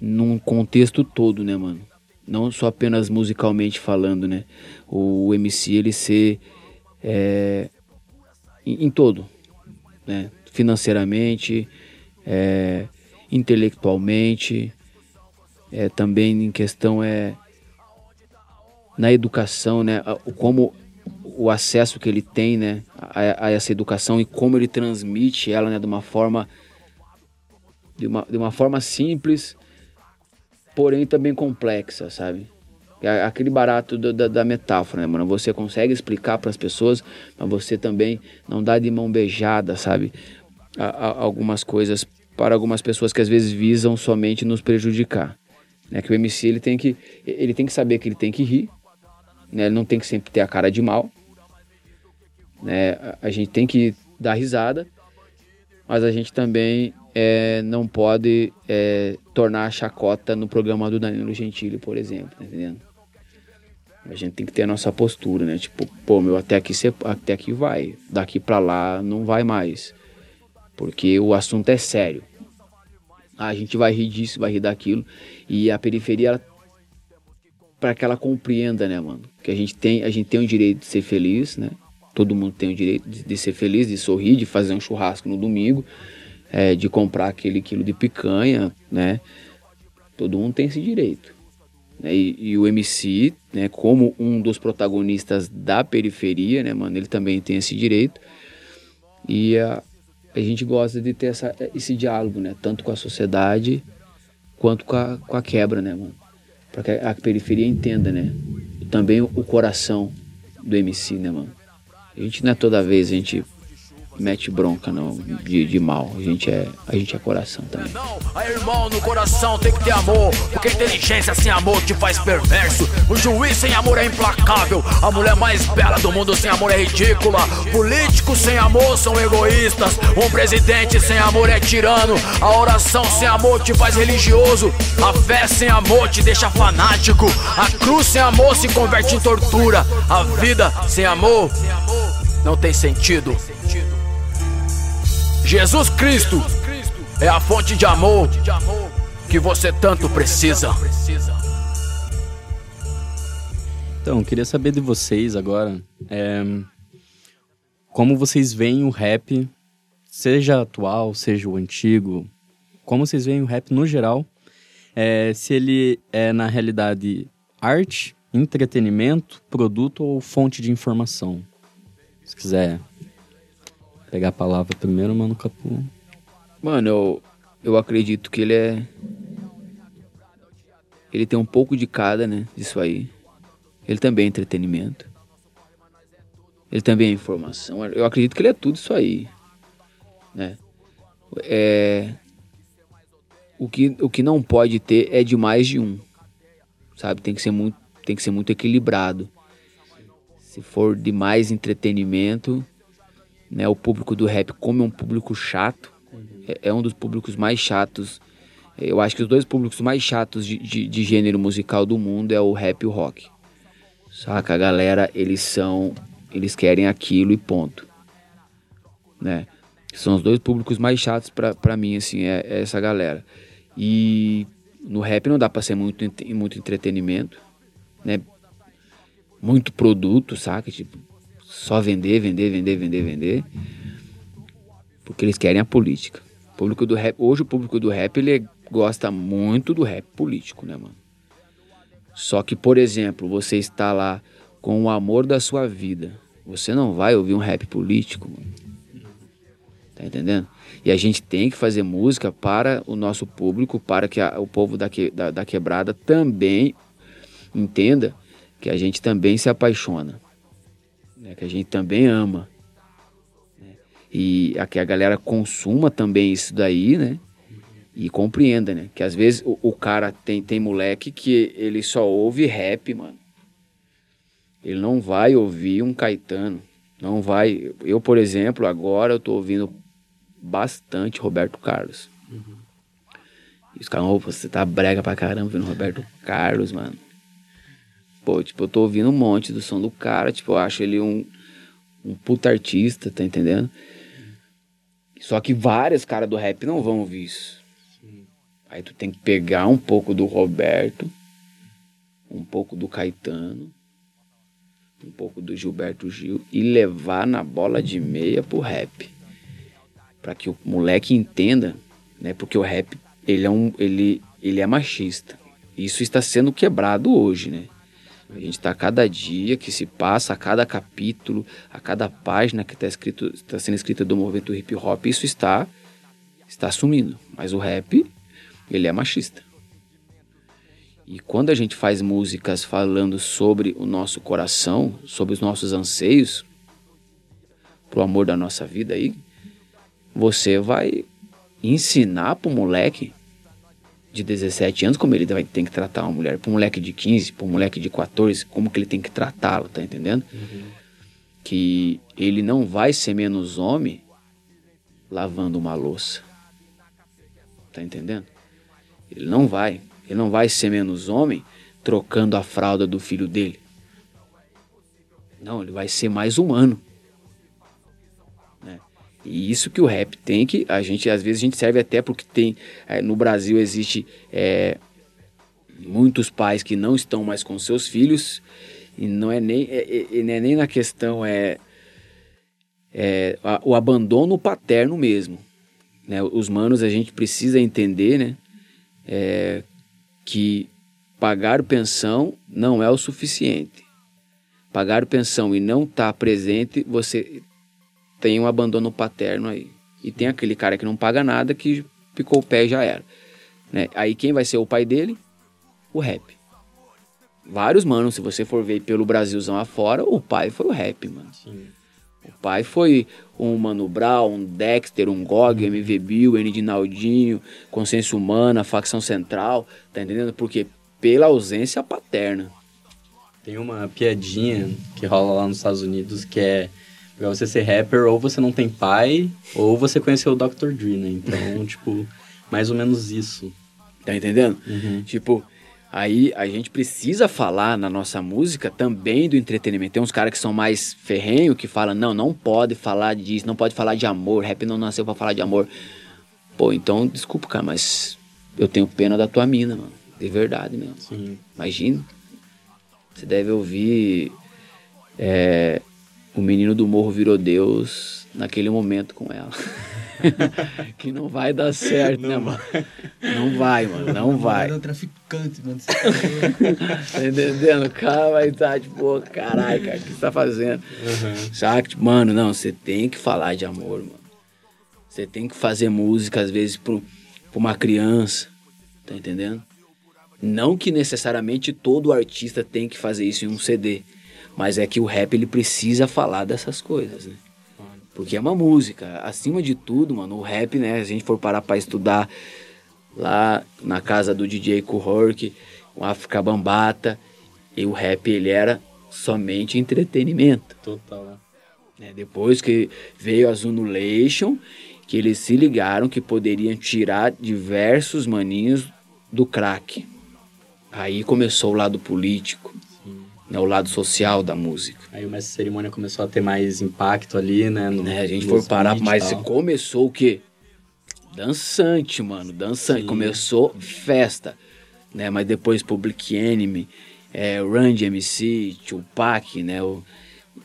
num contexto todo, né, mano? Não só apenas musicalmente falando, né? O MC ele ser é, em, em todo, né? Financeiramente, é, intelectualmente, é, também em questão é na educação, né? Como o acesso que ele tem, né, a, a, essa educação e como ele transmite ela, né, de uma forma de uma, de uma forma simples, porém também complexa, sabe? É aquele barato do, da, da, metáfora, né, mano? Você consegue explicar para as pessoas, mas você também não dá de mão beijada, sabe? A, a, algumas coisas para algumas pessoas que às vezes visam somente nos prejudicar. Né? Que o MC ele tem que, ele tem que saber que ele tem que rir, né? Ele não tem que sempre ter a cara de mal. Né? A, a gente tem que dar risada, mas a gente também é, não pode é, tornar a chacota no programa do Danilo Gentili, por exemplo, tá entendendo? A gente tem que ter a nossa postura, né? Tipo, pô, meu, até aqui, cê, até aqui vai. Daqui para lá não vai mais. Porque o assunto é sério. A gente vai rir disso, vai rir daquilo. E a periferia, para que ela compreenda, né, mano? Que a gente tem, a gente tem o direito de ser feliz, né? Todo mundo tem o direito de, de ser feliz, de sorrir, de fazer um churrasco no domingo, é, de comprar aquele quilo de picanha, né? Todo mundo tem esse direito. Né? E, e, o MC, né, como um dos protagonistas da periferia, né, mano, ele também tem esse direito. E a, a gente gosta de ter essa, esse diálogo, né, tanto com a sociedade quanto com a, com a quebra, né, mano, para que a periferia entenda, né, também o coração do MC, né, mano. A gente não é toda vez a gente mete bronca não, de, de mal. A gente, é, a gente é coração também. Não, irmão, no coração tem que ter amor. Porque inteligência sem amor te faz perverso. O juiz sem amor é implacável. A mulher mais bela do mundo sem amor é ridícula. Políticos sem amor são egoístas. Um presidente sem amor é tirano. A oração sem amor te faz religioso. A fé sem amor te deixa fanático. A cruz sem amor se converte em tortura. A vida sem amor não tem sentido. Jesus Cristo é a fonte de amor que você tanto precisa. Então, queria saber de vocês agora, é, como vocês veem o rap, seja atual, seja o antigo, como vocês veem o rap no geral, é, se ele é na realidade arte, entretenimento, produto ou fonte de informação. Se quiser pegar a palavra primeiro, mano, Capu. Mano, eu, eu acredito que ele é. Ele tem um pouco de cada, né? Disso aí. Ele também é entretenimento. Ele também é informação. Eu acredito que ele é tudo isso aí. Né? É... O, que, o que não pode ter é de mais de um. Sabe? Tem que ser muito, tem que ser muito equilibrado. Se for de mais entretenimento, né? O público do rap, como é um público chato, é, é, um dos públicos mais chatos. Eu acho que os dois públicos mais chatos de, de, de gênero musical do mundo é o rap e o rock. Saca? A galera, eles são. Eles querem aquilo e ponto. Né? São os dois públicos mais chatos pra, mim, assim, é, é, essa galera. E no rap não dá pra ser muito, muito entretenimento, né? Muito produto, saca? Tipo, só vender, vender, vender, vender, vender. Porque eles querem a política. O público do rap, hoje o público do rap ele gosta muito do rap político, né, mano? Só que, por exemplo, você está lá com o amor da sua vida. Você não vai ouvir um rap político, mano. Tá entendendo? E a gente tem que fazer música para o nosso público, para que a, o povo da, que, da, da quebrada também entenda que a gente também se apaixona né, que a gente também ama. Né, e a, que a galera consuma também isso daí, né? E compreenda, né? Que às vezes o, o, cara tem, tem moleque que ele só ouve rap, mano. Ele não vai ouvir um Caetano. Não vai. Eu, por exemplo, agora eu tô ouvindo bastante Roberto Carlos. E os caras, "Ô, você tá brega pra caramba vendo Roberto Carlos, mano. Pô, tipo, eu tô ouvindo um monte do som do cara, tipo, eu acho ele um, um puta artista, tá entendendo? Só que vários caras do rap não vão ouvir isso. Aí tu tem que pegar um pouco do Roberto, um pouco do Caetano, um pouco do Gilberto Gil e levar na bola de meia pro rap. Pra que o moleque entenda, né? Porque o rap, ele é um ele ele é machista. Isso está sendo quebrado hoje, né? A gente está cada dia que se passa, a cada capítulo, a cada página que está está sendo escrita do movimento hip hop, isso está está sumindo. Mas o rap, ele é machista. E quando a gente faz músicas falando sobre o nosso coração, sobre os nossos anseios, pro amor da nossa vida aí, você vai ensinar pro moleque de 17 anos como ele vai ter que tratar uma mulher, pro moleque de 15, pro moleque de 14, como que ele tem que tratá-la, tá entendendo? Que ele não vai ser menos homem lavando uma louça. Tá entendendo? Ele não vai. Ele não vai ser menos homem trocando a fralda do filho dele. Não, ele vai ser mais humano. E isso que o rap tem que a gente às vezes a gente serve até porque tem é, no Brasil existe é, muitos pais que não estão mais com seus filhos e não é nem é, é- não é nem na questão é, é a- o abandono paterno mesmo né? Os manos a gente precisa entender, né? É, que pagar pensão não é o suficiente. Pagar pensão e não estar presente, você tem um abandono paterno aí. E tem aquele cara que não paga nada que picou o pé e já era. Né? Aí quem vai ser o pai dele? O rap. Vários manos, se você for ver pelo Brasilzão afora, o pai foi o rap, mano. O pai foi um Mano Brown, um Dexter, um GOG, MV Bill, N de Naldinho, Consciência Humana, Facção Central, tá entendendo? Porque pela ausência paterna. Tem uma piadinha que rola lá nos Estados Unidos que é pra você ser rapper, ou você não tem pai, ou você conheceu o Dr. Dre, né? Então, [LAUGHS] tipo, mais ou menos isso. Tá entendendo? Uhum. Tipo, aí a gente precisa falar na nossa música também do entretenimento. Tem uns caras que são mais ferrenho que falam, não, não pode falar disso, não pode falar de amor, rap não nasceu pra falar de amor. Pô, então, desculpa, cara, mas eu tenho pena da tua mina, mano. De verdade mesmo. Sim. Imagina. Você deve ouvir é, o menino do morro virou Deus naquele momento com ela. [LAUGHS] que não vai dar certo, né, mano? Não vai, mano. Não vai. É um traficante, mano. Tá entendendo? O cara vai estar, tipo, "Pô, caralho, cara, o que você tá fazendo? Saca? Tipo, mano, não, você tem que falar de amor, mano. Você tem que fazer música, às vezes, pro, pra uma criança. Tá entendendo? Não que necessariamente todo artista tem que fazer isso em um CD. Mas é que o rap, ele precisa falar dessas coisas, né? Porque é uma música. Acima de tudo, mano, o rap, né? Se a gente for parar pra estudar lá na casa do DJ Kuhork, o África Bambata, e o rap, ele era somente entretenimento. Total. né? Depois que veio a Zunulation, que eles se ligaram que poderiam tirar diversos maninhos do crack. Aí começou o lado político, né? o lado social da música. Aí o mestre cerimônia começou a ter mais impacto ali, né? no- né? A gente for parar, mas começou o quê? Dançante, mano, dançante. Sim. Começou festa, né? Mas depois Public Enemy, é, Run DMC, Tupac, né? O,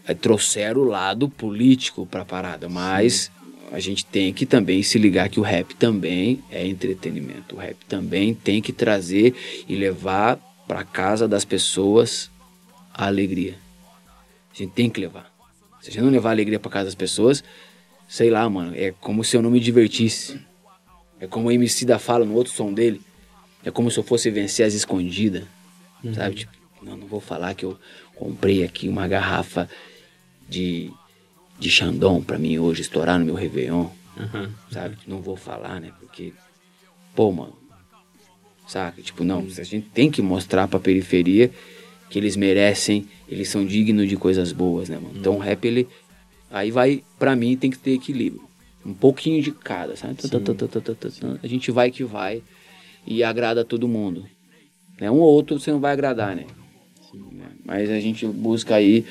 é, trouxeram o lado político pra parada, mas a gente tem que também se ligar que o rap também é entretenimento. O rap também tem que trazer e levar pra casa das pessoas a alegria. A gente tem que levar. Se a gente não levar alegria pra casa das pessoas, sei lá, mano, é como se eu não me divertisse. É como o MC da fala no outro som dele. É como se eu fosse vencer as escondidas. Sabe? Tipo, não, não vou falar que eu comprei aqui uma garrafa de, de Chandon pra mim hoje estourar no meu Réveillon. Aham. Sabe? Não vou falar, né? Porque, pô, mano, saca? Tipo, não, a gente tem que mostrar pra periferia que eles merecem, eles são dignos de coisas boas, né, mano? Então o rap, ele. Aí vai, pra mim, tem que ter equilíbrio. Um pouquinho de cada, sabe? Tá. A gente vai que vai e agrada a todo mundo. Né? Um ou outro você não vai agradar, né? Né? Mas a gente busca aí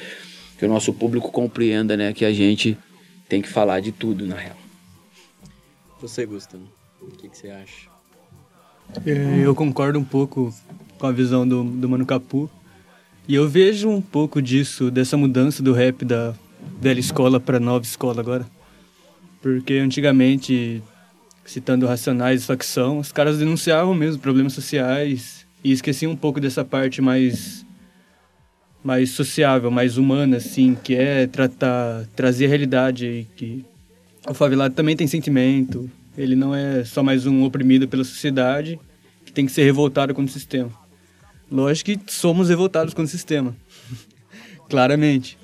que o nosso público compreenda, né? Que a gente tem que falar de tudo, na real. Você, Gustavo, o que, que você acha? É, Eu concordo um pouco com a visão do, do Mano Capu. E eu vejo um pouco disso, dessa mudança do rap da velha escola para nova escola agora. Porque antigamente, citando Racionais e Facção, os caras denunciavam mesmo problemas sociais e esqueciam um pouco dessa parte mais mais sociável, mais humana, assim, que é tratar, trazer a realidade aí, que o favelado também tem sentimento, ele não é só mais um oprimido pela sociedade que tem que ser revoltado contra o sistema. Lógico que somos revoltados contra o sistema, [LAUGHS] claramente,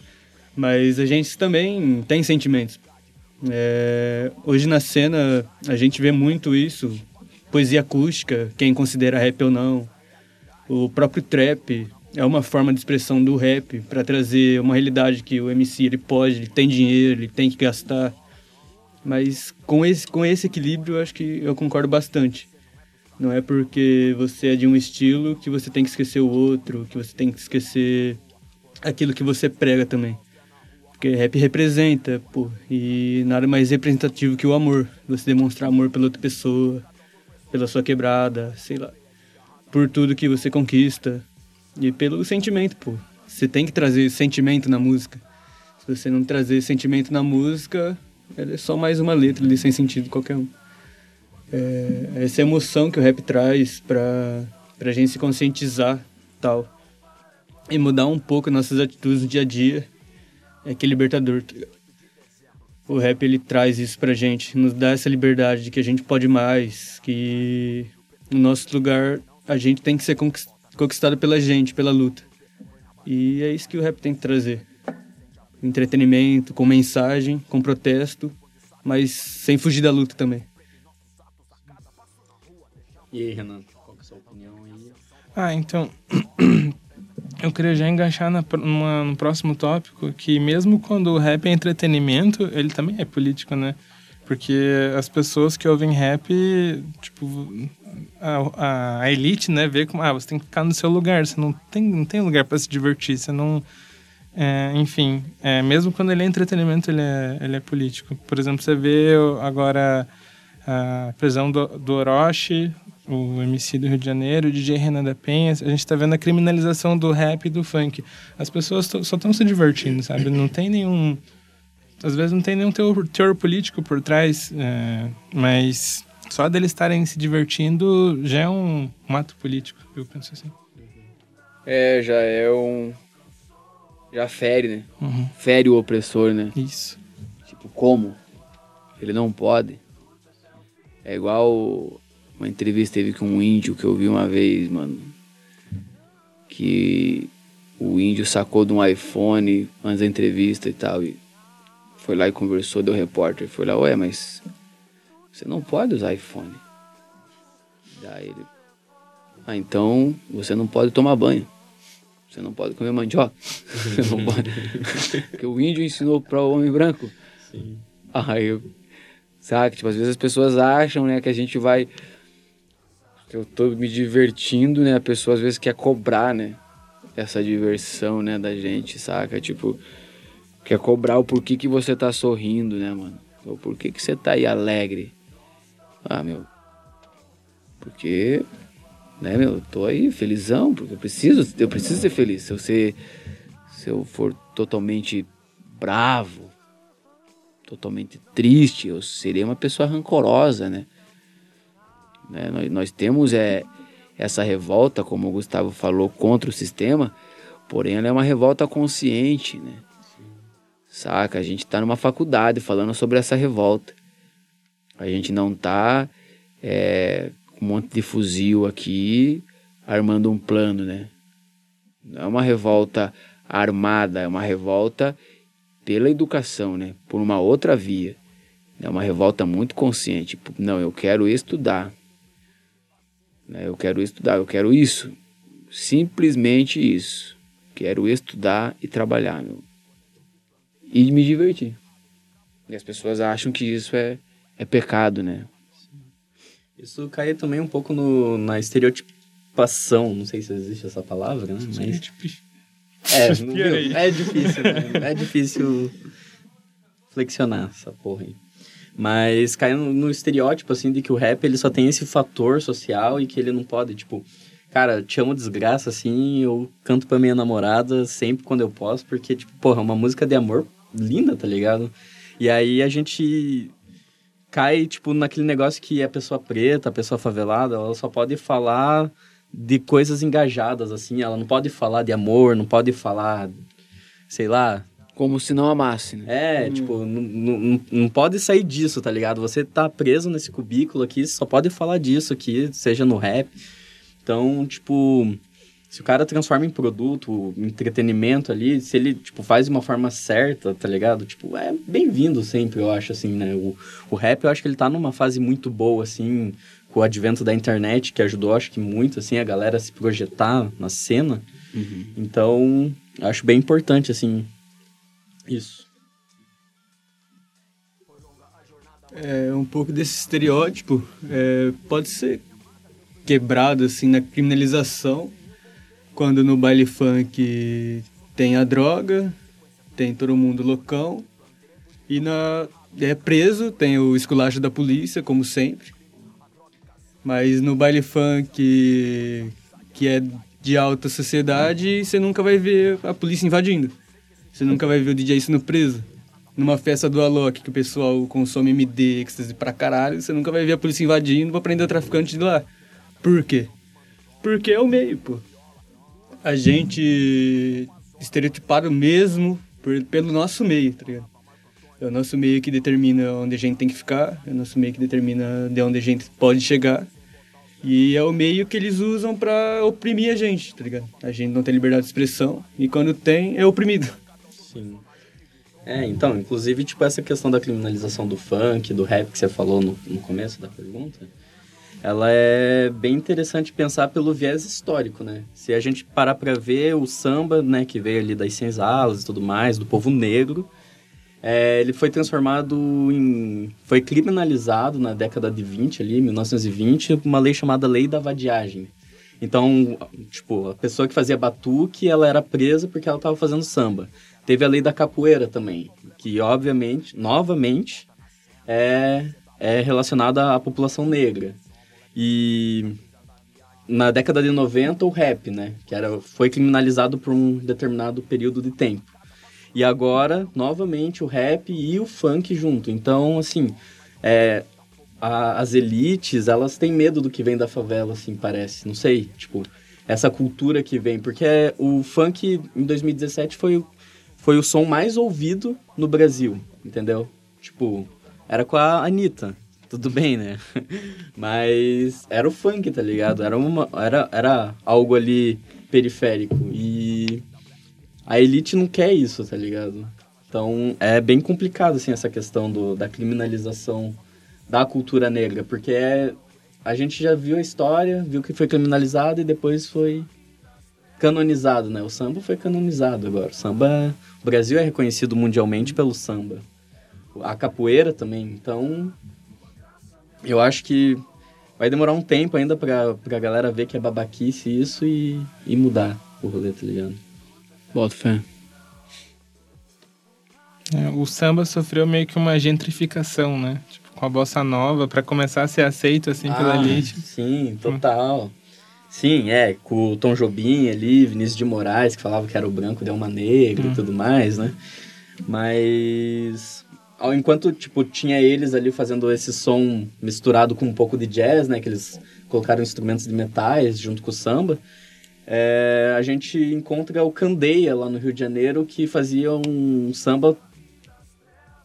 mas a gente também tem sentimentos. É, hoje na cena a gente vê muito isso, poesia acústica, quem considera rap ou não, o próprio trap, é uma forma de expressão do rap para trazer uma realidade que o MC ele pode, ele tem dinheiro, ele tem que gastar. Mas com esse, com esse equilíbrio, eu acho que eu concordo bastante. Não é porque você é de um estilo que você tem que esquecer o outro, que você tem que esquecer aquilo que você prega também. Porque rap representa, pô, e nada mais representativo que o amor. Você demonstrar amor pela outra pessoa, pela sua quebrada, sei lá. Por tudo que você conquista. E pelo sentimento, pô. Você tem que trazer sentimento na música. Se você não trazer sentimento na música, ela é só mais uma letra ali sem sentido qualquer um. É, essa emoção que o rap traz pra, pra gente se conscientizar tal. E mudar um pouco nossas atitudes no dia a dia. É que é libertador, tá? O rap ele traz isso pra gente, nos dá essa liberdade de que a gente pode mais, que no nosso lugar a gente tem que ser conquist- conquistado pela gente, pela luta. E é isso que o rap tem que trazer. Entretenimento, com mensagem, com protesto, mas sem fugir da luta também. E aí, Renan, qual que é a sua opinião aí? Ah, então. [CLEARS THROAT] Eu queria já enganchar na, numa- no próximo tópico que, mesmo quando o rap é entretenimento, ele também é político, né? Porque as pessoas que ouvem rap, tipo, a, a elite, né, vê como, ah, você tem que ficar no seu lugar, você não tem, não tem lugar para se divertir, você não. é, enfim, é, mesmo quando ele é entretenimento, ele é, ele é político. Por exemplo, você vê agora a prisão do, do Orochi, o MC do Rio de Janeiro, o DJ Renan da Penha. A gente tá vendo a criminalização do rap e do funk. As pessoas só estão se divertindo, sabe? Não tem nenhum. Às vezes não tem nenhum teor, teor político por trás, é, mas só deles estarem se divertindo já é um, um ato político, eu penso assim. É, já é um. Já fere, né? Uhum. Fere o opressor, né? Isso. Tipo, como? Ele não pode. É igual uma entrevista teve com um índio que eu vi uma vez, mano. Que o índio sacou de um iPhone antes da entrevista e tal. E foi lá e conversou, deu repórter. Foi lá, ué, mas você não pode usar iPhone. Daí ele. Ah, então você não pode tomar banho. Você não pode comer mandioca. [LAUGHS] Você não pode. [LAUGHS] Porque o índio ensinou para o homem branco. Aí eu. Sabe? Tipo, às vezes as pessoas acham, né, que a gente vai. Que Eu tô me divertindo, né? A pessoa às vezes quer cobrar, né? Essa diversão, né, da gente, saca? Tipo, quer cobrar o porquê que você tá sorrindo, né, mano? Ou porquê que você tá aí alegre. Ah, meu. Porque né, meu, eu tô aí felizão, porque eu preciso, eu preciso ser feliz. Se eu ser, se eu for totalmente bravo, totalmente triste, eu serei uma pessoa rancorosa, né? Né, Nós, nós temos é, essa revolta, como o Gustavo falou, contra o sistema, porém ela é uma revolta consciente, né? Saca? A gente tá numa faculdade falando sobre essa revolta. A gente não tá é, com um monte de fuzil aqui armando um plano, né? Não é uma revolta armada, é uma revolta pela educação, né? Por uma outra via. É uma revolta muito consciente. Não, eu quero estudar. Né? Eu quero estudar, eu quero isso. Simplesmente isso. Quero estudar e trabalhar, meu. E me divertir. E as pessoas acham que isso é, é pecado, né? Isso cai também um pouco no, na estereotipação, não sei se existe essa palavra, né? Mas... É, [LAUGHS] é difícil, né? É difícil flexionar essa porra aí. Mas cai no, estereótipo, assim, de que o rap, ele só tem esse fator social e que ele não pode, tipo... Cara, te amo desgraça, assim, eu canto pra minha namorada sempre quando eu posso, porque, tipo, porra, é uma música de amor linda, tá ligado? E aí a gente cai, tipo, naquele negócio que a pessoa preta, a pessoa favelada, ela só pode falar de coisas engajadas, assim. Ela não pode falar de amor, não pode falar, sei lá. Como se não amasse, né? É, hum. tipo, não, não, não pode sair disso, tá ligado? Você tá preso nesse cubículo aqui, só pode falar disso aqui, seja no rap. Então, tipo, se o cara transforma em produto, em entretenimento ali, se ele, tipo, faz de uma forma certa, tá ligado? Tipo, é bem-vindo sempre, eu acho, assim, né? O, o rap, eu acho que ele tá numa fase muito boa, assim, com o advento da internet, que ajudou, acho que muito, assim, a galera a se projetar na cena. Uhum. Então, acho bem importante, assim, isso. É, um pouco desse estereótipo é, pode ser quebrado, assim, na criminalização, quando no baile funk tem a droga, tem todo mundo loucão, e na, é preso, tem o esculacho da polícia, como sempre. Mas no baile funk que é de alta sociedade, você nunca vai ver a polícia invadindo. Você nunca vai ver o DJ sendo preso. Numa festa do Alok, que o pessoal consome MD, êxtase pra caralho, você nunca vai ver a polícia invadindo pra prender o traficante de lá. Por quê? Porque é o meio, pô. A gente estereotipado mesmo por, pelo nosso meio, tá ligado? É o nosso meio que determina onde a gente tem que ficar, é o nosso meio que determina de onde a gente pode chegar. E é o meio que eles usam para oprimir a gente, tá ligado? A gente não tem liberdade de expressão e quando tem, é oprimido. [LAUGHS] Sim. É, então, inclusive, tipo, essa questão da criminalização do funk, do rap que você falou no, no começo da pergunta, ela é bem interessante pensar pelo viés histórico, né? Se a gente parar para ver o samba, né, que veio ali das senzalas e tudo mais, do povo negro, é, ele foi transformado em... foi criminalizado na década de 20 ali, 1920, uma lei chamada Lei da Vadiagem. Então, tipo, a pessoa que fazia batuque, ela era presa porque ela estava fazendo samba. Teve a Lei da Capoeira também, que obviamente, novamente, é, é relacionada à população negra. E na década de 90 o rap, né, que era foi criminalizado por um determinado período de tempo. E agora, novamente, o rap e o funk junto. Então, assim, é, a, as elites, elas têm medo do que vem da favela, assim, parece. Não sei, tipo, essa cultura que vem. Porque o funk, em 2017, foi, foi o som mais ouvido no Brasil, entendeu? Tipo, era com a Anitta. Tudo bem, né? [LAUGHS] Mas era o funk, tá ligado? Era, uma, era, era algo ali periférico. E a elite não quer isso, tá ligado? Então é bem complicado assim essa questão do, da criminalização da cultura negra, porque é, a gente já viu a história, viu que foi criminalizado e depois foi canonizado, né? O samba foi canonizado agora. O samba, o Brasil é reconhecido mundialmente pelo samba. A capoeira também. Então, eu acho que vai demorar um tempo ainda pra, pra galera ver que é babaquice isso e, e mudar o rolê, tá ligado? Boto fé. É, o samba sofreu meio que uma gentrificação, né? Tipo, com a bossa nova, para começar a ser aceito assim ah, pela elite. Sim, total. Sim, é, com o Tom Jobim ali, Vinícius de Moraes, que falava que era o branco de uma negra hum. e tudo mais, né? Mas ao enquanto tipo tinha eles ali fazendo esse som misturado com um pouco de jazz, né, que eles colocaram instrumentos de metais junto com o samba é, a gente encontra o Candeia lá no Rio de Janeiro, que fazia um samba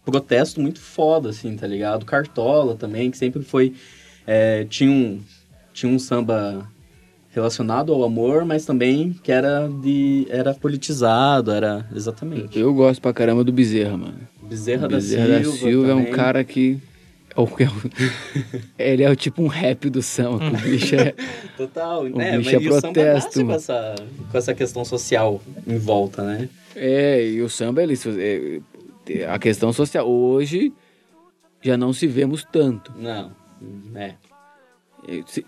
protesto muito foda, assim, tá ligado? Cartola também, que sempre foi... É, tinha, um, tinha um samba relacionado ao amor, mas também que era de era politizado, era exatamente. Eu gosto pra caramba do Bezerra, mano. Bezerra, Bezerra da Silva, da Silva é um cara que [LAUGHS] ele é o tipo um rap do samba, o bicho é. [LAUGHS] Total, o né? Bicho é Mas protesto. com essa, com essa questão social em volta, né? É, e o samba, ele, é, a questão social. Hoje já não se vemos tanto. Não, é.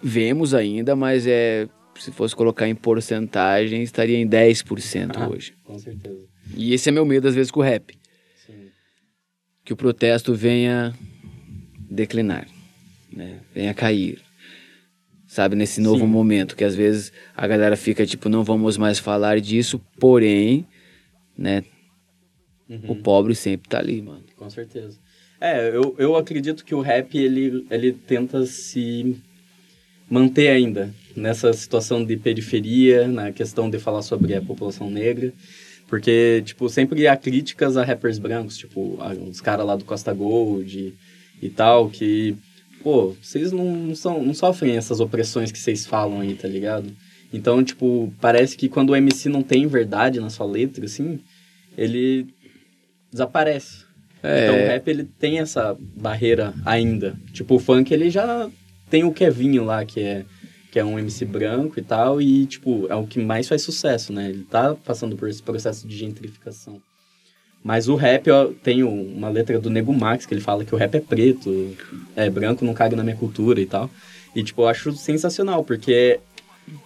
Vemos ainda, mas é se fosse colocar em porcentagem, estaria em 10% Ah. hoje. Com certeza. E esse é meu medo às vezes com o rap, Sim. que o protesto venha declinar, né? Venha cair. Sabe, nesse novo Sim. momento, que às vezes a galera fica tipo, não vamos mais falar disso, porém, né, o pobre sempre tá ali, mano. Com certeza. É, eu, eu acredito que o rap, ele, ele tenta se manter ainda nessa situação de periferia, na questão de falar sobre a população negra. Porque, tipo, sempre há críticas a rappers brancos, tipo, os caras lá do Costa Gold e, e tal, que, pô, vocês não, não, são, não sofrem essas opressões que vocês falam aí, tá ligado? Então, tipo, parece que quando o MC não tem verdade na sua letra, assim, ele desaparece. É. Então o rap ele tem essa barreira ainda. Tipo, o funk ele já tem o Kevinho lá, que é, que é um MC branco e tal, e tipo, é o que mais faz sucesso, né? Ele tá passando por esse processo de gentrificação. Mas o rap, ó, tem um- uma letra do Nego Max que ele fala que o rap é preto, é branco, não cabe na minha cultura e tal. E tipo, eu acho sensacional, porque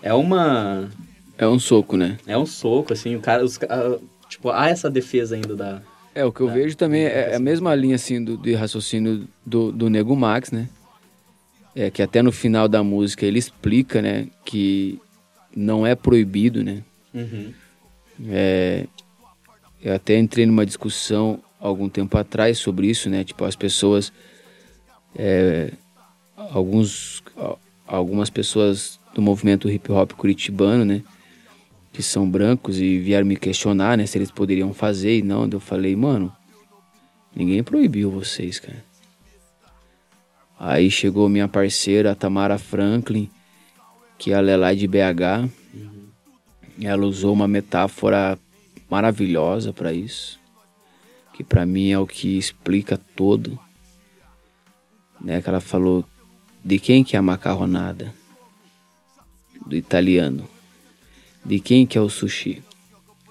é uma É um soco, né? é um soco assim, o cara, os, ca- tipo, há essa defesa ainda da É, o que eu É, vejo também é, é a mesma linha, assim, do, de raciocínio do, do Nego Max, né? É que até no final da música ele explica, né, que não é proibido, né? Uhum. É, eu até entrei numa discussão algum tempo atrás sobre isso, né? Tipo, as pessoas. é, alguns, algumas pessoas do movimento hip hop curitibano, né? Que são brancos e vieram me questionar, né? Se eles poderiam fazer e não. Eu falei, mano, ninguém proibiu vocês, cara. Aí chegou minha parceira, Tamara Franklin, que ela é lá de BH. Ela usou uma metáfora maravilhosa para isso, que para mim é o que explica todo. Né, que ela falou de quem que é a macarronada? Do italiano. De quem que é o sushi?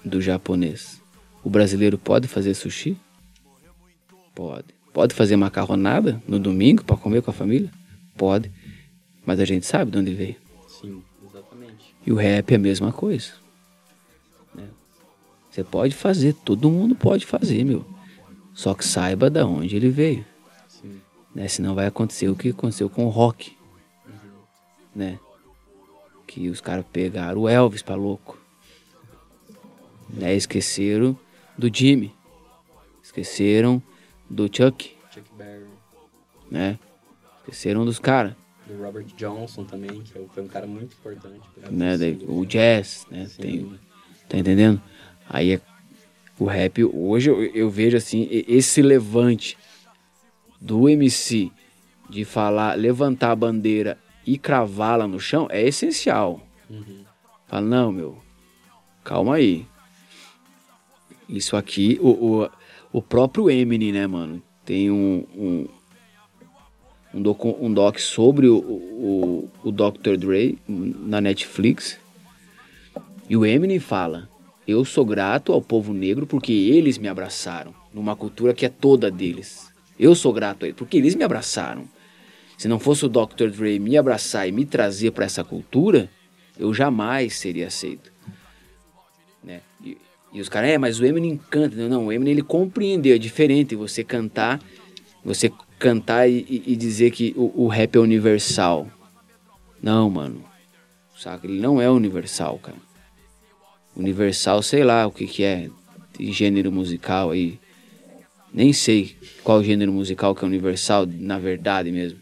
Do japonês. O brasileiro pode fazer sushi? Pode. Pode fazer macarronada no domingo para comer com a família? Pode. Mas a gente sabe de onde veio. Sim, exatamente. E o rap é a mesma coisa. né? Você pode fazer, todo mundo pode fazer, meu. Só que saiba da onde ele veio. Sim. Né? Senão vai acontecer o que aconteceu com o rock. Né? Que os caras pegaram o Elvis pra louco. Né? Esqueceram do Jimmy. Esqueceram do Chuck. Chuck Berry, Né? Esqueceram dos caras. do Robert Johnson também, que foi um cara muito importante. né? daí o jazz, né? Sim. Tem, tá entendendo? Aí é, o rap, hoje eu, eu vejo assim, esse levante do MC de falar, levantar a bandeira e cravá-la no chão é essencial. Fala, não, meu, calma aí. Isso aqui, o, o, o próprio Eminem, né, mano? Tem um, um, um, docu, um doc sobre o, o, o Dr. Dre na Netflix. E o Eminem fala: Eu sou grato ao povo negro porque eles me abraçaram, numa cultura que é toda deles. Eu sou grato a eles porque eles me abraçaram. Se não fosse o Dr. Dre me abraçar e me trazer para essa cultura, eu jamais seria aceito. E, os caras, é, mas o Eminem canta. Não, não, o Eminem ele compreendeu. É diferente você cantar, você cantar e, e- dizer que o, o rap é universal. Não, mano. Saca? Ele não é universal, cara. Universal, sei lá o que que é. Tem gênero musical aí. Nem sei qual gênero musical que é universal, na verdade mesmo.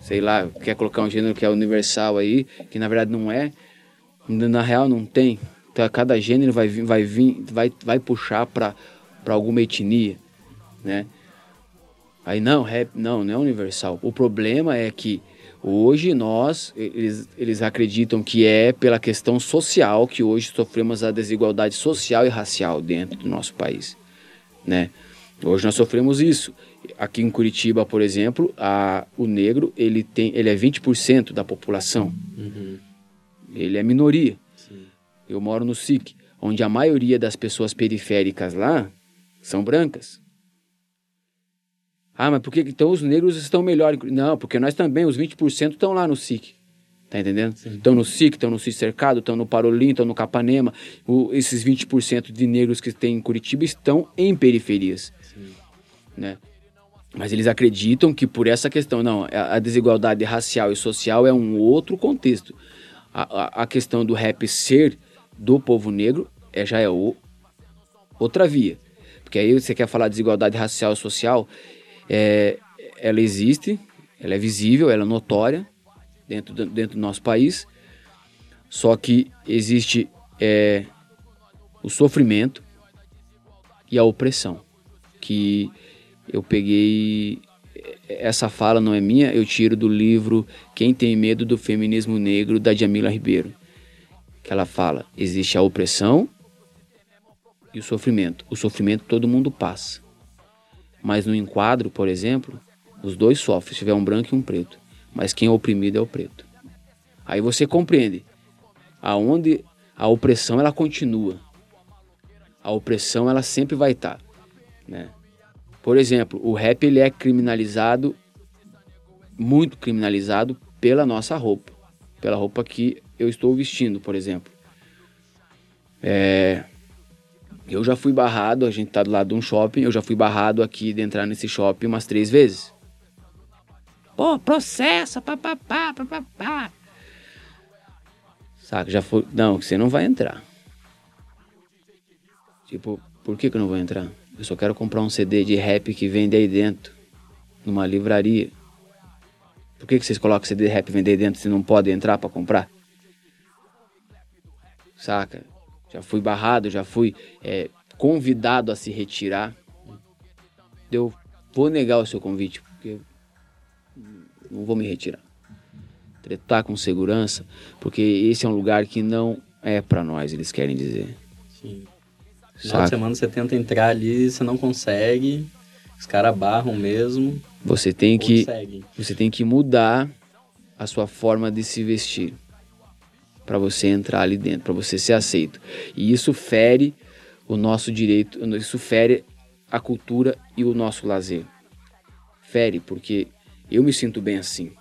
Sei lá, quer colocar um gênero que é universal aí, que na verdade não é. Na real não tem. Então cada gênero vai vir, vai vir, vai, vai puxar pra alguma etnia, né? Aí não, rap, não, não é universal. O problema é que hoje nós, eles, eles acreditam que é pela questão social que hoje sofremos a desigualdade social e racial dentro do nosso país, né? Hoje nós sofremos isso. Aqui em Curitiba, por exemplo, a, o negro ele tem, ele é 20% da população. Ele é minoria. Eu moro no SIC, onde a maioria das pessoas periféricas lá são brancas. Ah, mas por que então os negros estão melhor? Não, porque nós também, os 20% estão lá no SIC. Tá entendendo? Estão no SIC, estão no SIC Cercado, estão no Parolim, estão no Capanema. O, esses 20% de negros que tem em Curitiba estão em periferias. Né? Mas eles acreditam que por essa questão, não, a, a desigualdade racial e social é um outro contexto. A, a, a questão do rap ser do povo negro é, já é o, outra via. Porque aí você quer falar de desigualdade racial e social, é, ela existe, ela é visível, ela é notória dentro dentro do nosso país, só que existe é, o sofrimento e a opressão, que eu peguei essa fala não é minha, eu tiro do livro Quem tem medo do feminismo negro da Jamila Ribeiro, que ela fala: existe a opressão e o sofrimento. O sofrimento todo mundo passa. Mas no enquadro, por exemplo, os dois sofrem, se tiver um branco e um preto. Mas quem é oprimido é o preto. Aí você compreende aonde a opressão ela continua. A opressão ela sempre vai estar, né? Por exemplo, o rap ele é criminalizado muito criminalizado pela nossa roupa, pela roupa que eu estou vestindo, por exemplo. É, eu já fui barrado, a gente tá do lado de um shopping, eu já fui barrado aqui de entrar nesse shopping umas três vezes. Pô, processa, papapá, papapá. Saca, já foi. Não, você não vai entrar. Tipo, por que, que eu não vou entrar? Eu só quero comprar um CD de rap que vende aí dentro, numa livraria. Por que, que vocês colocam CD de rap vender aí dentro se não pode entrar para comprar? Saca? já fui barrado, já fui é, convidado a se retirar. Eu vou negar o seu convite, porque não vou me retirar. Tretar com segurança, porque esse é um lugar que não é para nós, eles querem dizer. Sim. Final de semana você tenta entrar ali, você não consegue, os caras barram mesmo. Você tem que você tem que mudar a sua forma de se vestir para você entrar ali dentro, para você ser aceito. E isso fere o nosso direito, isso fere a cultura e o nosso lazer. Fere, porque eu me sinto bem assim.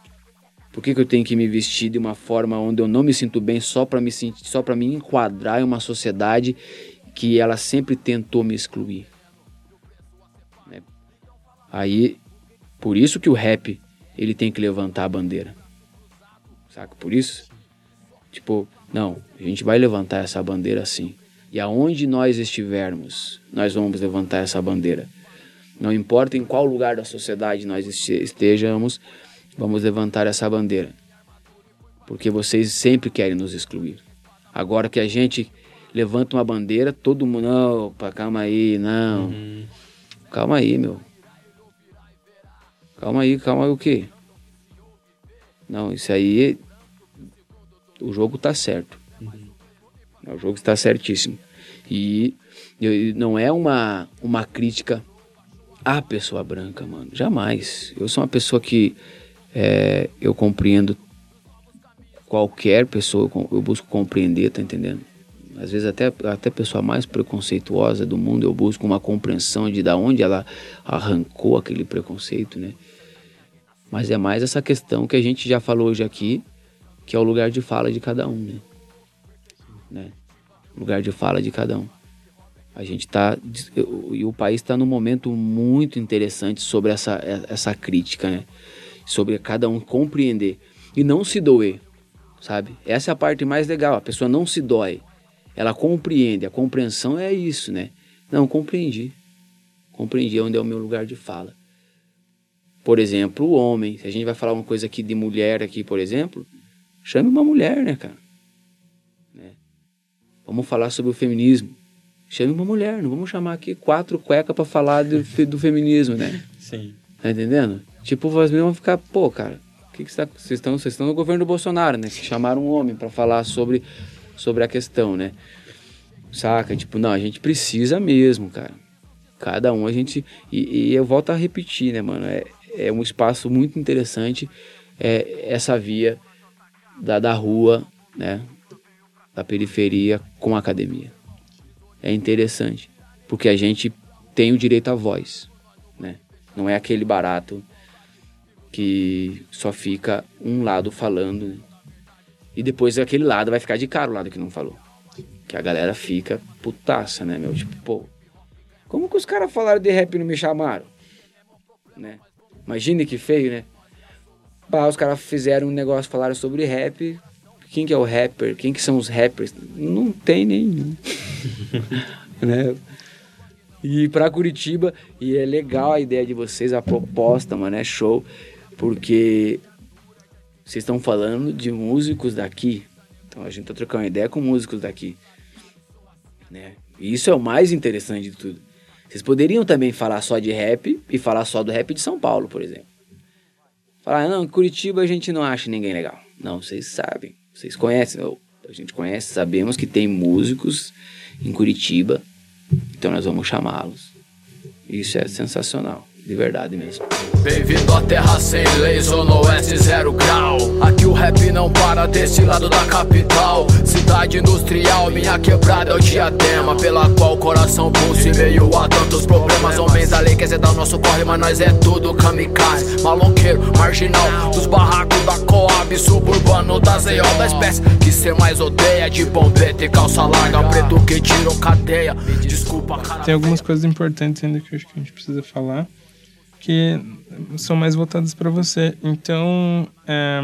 Por que, que eu tenho que me vestir de uma forma onde eu não me sinto bem só para me sentir, só para me enquadrar em uma sociedade que ela sempre tentou me excluir? Né? Aí, por isso que o rap ele tem que levantar a bandeira, saca? Por isso Tipo, não, a gente vai levantar essa bandeira assim. E aonde nós estivermos, nós vamos levantar essa bandeira. Não importa em qual lugar da sociedade nós estejamos, vamos levantar essa bandeira. Porque vocês sempre querem nos excluir. Agora que a gente levanta uma bandeira, todo mundo, não, opa, calma aí, não. Uhum. Calma aí, meu. Calma aí, calma aí o quê? Não, isso aí o jogo está certo. Uhum. O jogo está certíssimo. E, e não é uma, uma crítica à pessoa branca, mano. Jamais. Eu sou uma pessoa que é, eu compreendo qualquer pessoa, eu busco compreender, tá entendendo? Às vezes até, até a pessoa mais preconceituosa do mundo, eu busco uma compreensão de da onde ela arrancou aquele preconceito, né? Mas é mais essa questão que a gente já falou hoje aqui, que é o lugar de fala de cada um, né? né? Lugar de fala de cada um. A gente está e o país está num momento muito interessante sobre essa, essa crítica, né? Sobre cada um compreender e não se doer, sabe? Essa é a parte mais legal. A pessoa não se dói, ela compreende. A compreensão é isso, né? Não compreendi, compreendi onde é o meu lugar de fala. Por exemplo, o homem. Se a gente vai falar uma coisa aqui de mulher aqui, por exemplo, Chame uma mulher, né, cara? Né? Vamos falar sobre o feminismo. Chame uma mulher, não vamos chamar aqui quatro cuecas para falar do, do feminismo, né? Sim. Tá entendendo? Tipo, vocês vão ficar, pô, cara, que que tá, vocês estão, vocês estão no governo do Bolsonaro, né? Que chamaram um homem para falar sobre, sobre a questão, né? Saca? Tipo, não, a gente precisa mesmo, cara. Cada um a gente. E, e eu volto a repetir, né, mano? É, é um espaço muito interessante é, essa via da, da rua, né? Da periferia com a academia. É interessante, porque a gente tem o direito à voz, né? Não é aquele barato que só fica um lado falando né? e depois aquele lado vai ficar de cara o lado que não falou. Que a galera fica putaça, né, meu? Tipo, pô, como que os caras falaram de rap e não me chamaram? Né? Imagine que feio, né? Os caras fizeram um negócio, falaram sobre rap. Quem que é o rapper? Quem que são os rappers? Não tem nenhum. [LAUGHS] né? E para Curitiba, e é legal a ideia de vocês, a proposta, mano, é show, porque vocês estão falando de músicos daqui. Então a gente tá trocando ideia com músicos daqui. Né? E isso é o mais interessante de tudo. Vocês poderiam também falar só de rap e falar só do rap de São Paulo, por exemplo. Falar, não, em Curitiba a gente não acha ninguém legal. Não, vocês sabem, vocês conhecem, a gente conhece, sabemos que tem músicos em Curitiba, então nós vamos chamá-los. Isso é sensacional de verdade mesmo. Bem-vindo à terra sem lei, zona oeste zero grau. Aqui o rap não para desse lado da capital. Cidade industrial, minha quebrada é o diadema Pela qual o coração pulsa em meio a tantos problemas. Homens da lei quer zetar o nosso corre, mas nós é tudo kamikaze. Maloqueiro, marginal, dos barracos da Coab Suburbano das EO da espécie Que cê mais odeia de bombeta e calça larga Preto que tirou cadeia, desculpa cara. Tem algumas coisas importantes ainda que eu acho que a gente precisa falar que são mais voltadas para você. Então, é,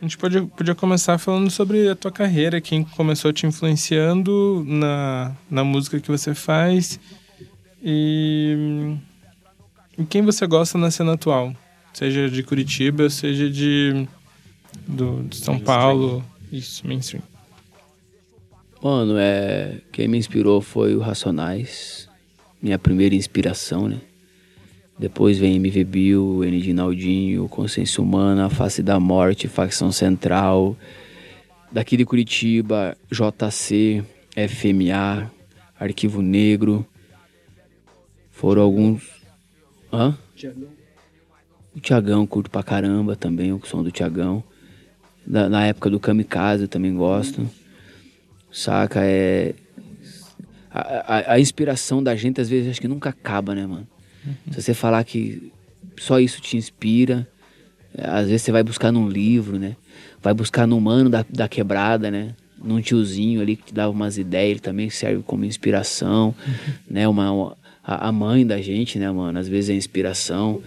a gente pode, podia começar falando sobre a tua carreira, quem começou te influenciando na, na música que você faz e, e quem você gosta na cena atual, seja de Curitiba, seja de, do, de São Paulo, isso, mainstream. Mano, é, quem me inspirou foi o Racionais, minha primeira inspiração, né? Depois vem MV Bill. Naldinho, Consciência Humana, Face da Morte, Facção Central. Daqui de Curitiba, JC, FMA, Arquivo Negro. Foram alguns. Hã? O Tiagão, curto pra caramba também, o som do Tiagão. na época do Kamikaze eu também gosto. Saca? É. A, a, a inspiração da gente às vezes acho que nunca acaba, né, mano? Uhum. Se você falar que só isso te inspira, às vezes você vai buscar num livro, né? Vai buscar num mano da, da quebrada, né? Num tiozinho ali que te dava umas ideias, ele também serve como inspiração, uhum. né? Uma, uma a, a, mãe da gente, né, mano? Às vezes é inspiração,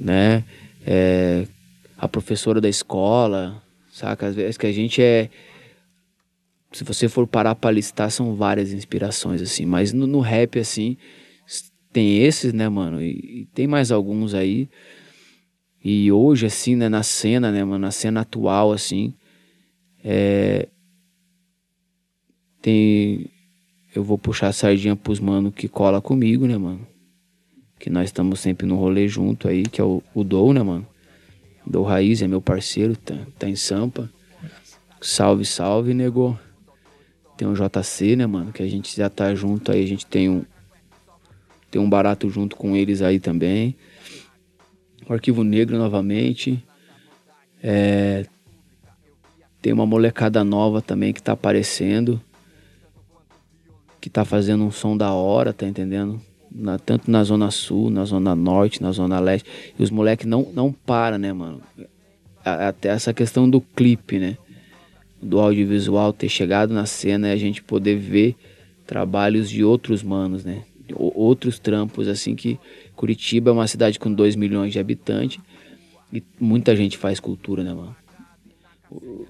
né? É, a professora da escola, saca? Às vezes que a gente é. Se você for parar pra listar, são várias inspirações, assim. Mas no, no rap, assim, tem esses, né, mano? E, e, tem mais alguns aí. E hoje, assim, né, na cena, né, mano? Na cena atual, assim. É. Tem. Eu vou puxar a sardinha pros mano que cola comigo, né, mano? Que nós estamos sempre no rolê junto aí, que é o, o Dou, né, mano? Dou Raiz é meu parceiro, tá, tá em Sampa. Salve, salve, negou. Tem um JC, né, mano? Que a gente já tá junto aí, a gente tem um, tem um barato junto com eles aí também. O Arquivo Negro novamente. É, tem uma molecada nova também que tá aparecendo. Que tá fazendo um som da hora, tá entendendo? Na, tanto na Zona Sul, na Zona Norte, na Zona Leste. E os moleques não, não param, né, mano? Até essa questão do clipe, né? Do audiovisual ter chegado na cena e a gente poder ver trabalhos de outros manos, né? Outros trampos, assim, que Curitiba é uma cidade com 2 milhões de habitantes e muita gente faz cultura, né, mano?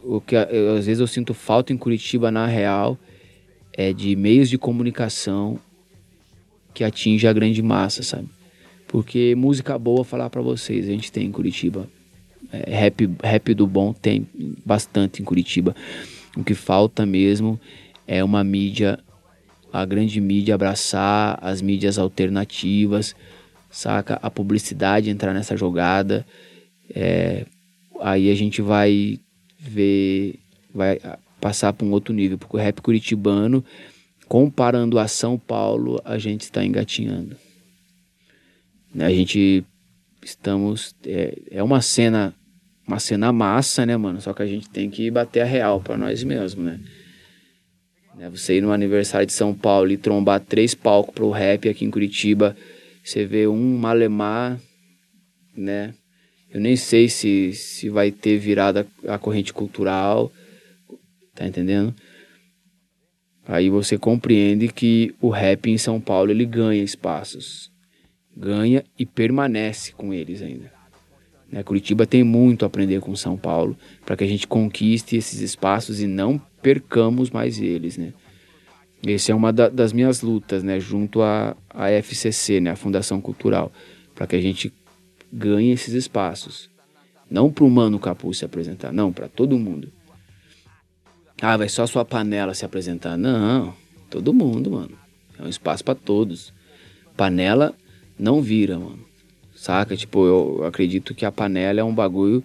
O, que eu, às vezes eu sinto falta em Curitiba, na real, é de meios de comunicação que atinge a grande massa, sabe? Porque música boa, falar para vocês, a gente tem em Curitiba. É, rap, rap do bom tem bastante em Curitiba. O que falta mesmo é uma mídia a grande mídia abraçar as mídias alternativas, saca? A publicidade entrar nessa jogada. É, aí a gente vai ver, vai passar para um outro nível, porque o rap curitibano, comparando a São Paulo, a gente está engatinhando. A gente estamos é, é uma cena uma cena massa, né, mano? Só que a gente tem que bater a real para nós mesmos, né? Né? Você ir no aniversário de São Paulo e trombar três palcos pro rap aqui em Curitiba, você vê um malemar, né? Eu nem sei se, se vai ter virada a corrente cultural, tá entendendo? Aí você compreende que o rap em São Paulo ele ganha espaços, ganha e permanece com eles ainda. Né? Curitiba tem muito a aprender com São Paulo para que a gente conquiste esses espaços e não percamos mais eles, né? Essa é uma da, das minhas lutas, né, junto à, à FCC, né, a Fundação Cultural, para que a gente ganhe esses espaços. Não para o Mano Capuz se apresentar, não, para todo mundo. Ah, vai só sua panela se apresentar. Não, todo mundo, mano. É um espaço para todos. Panela não vira, mano. Saca? Tipo, eu acredito que a panela é um bagulho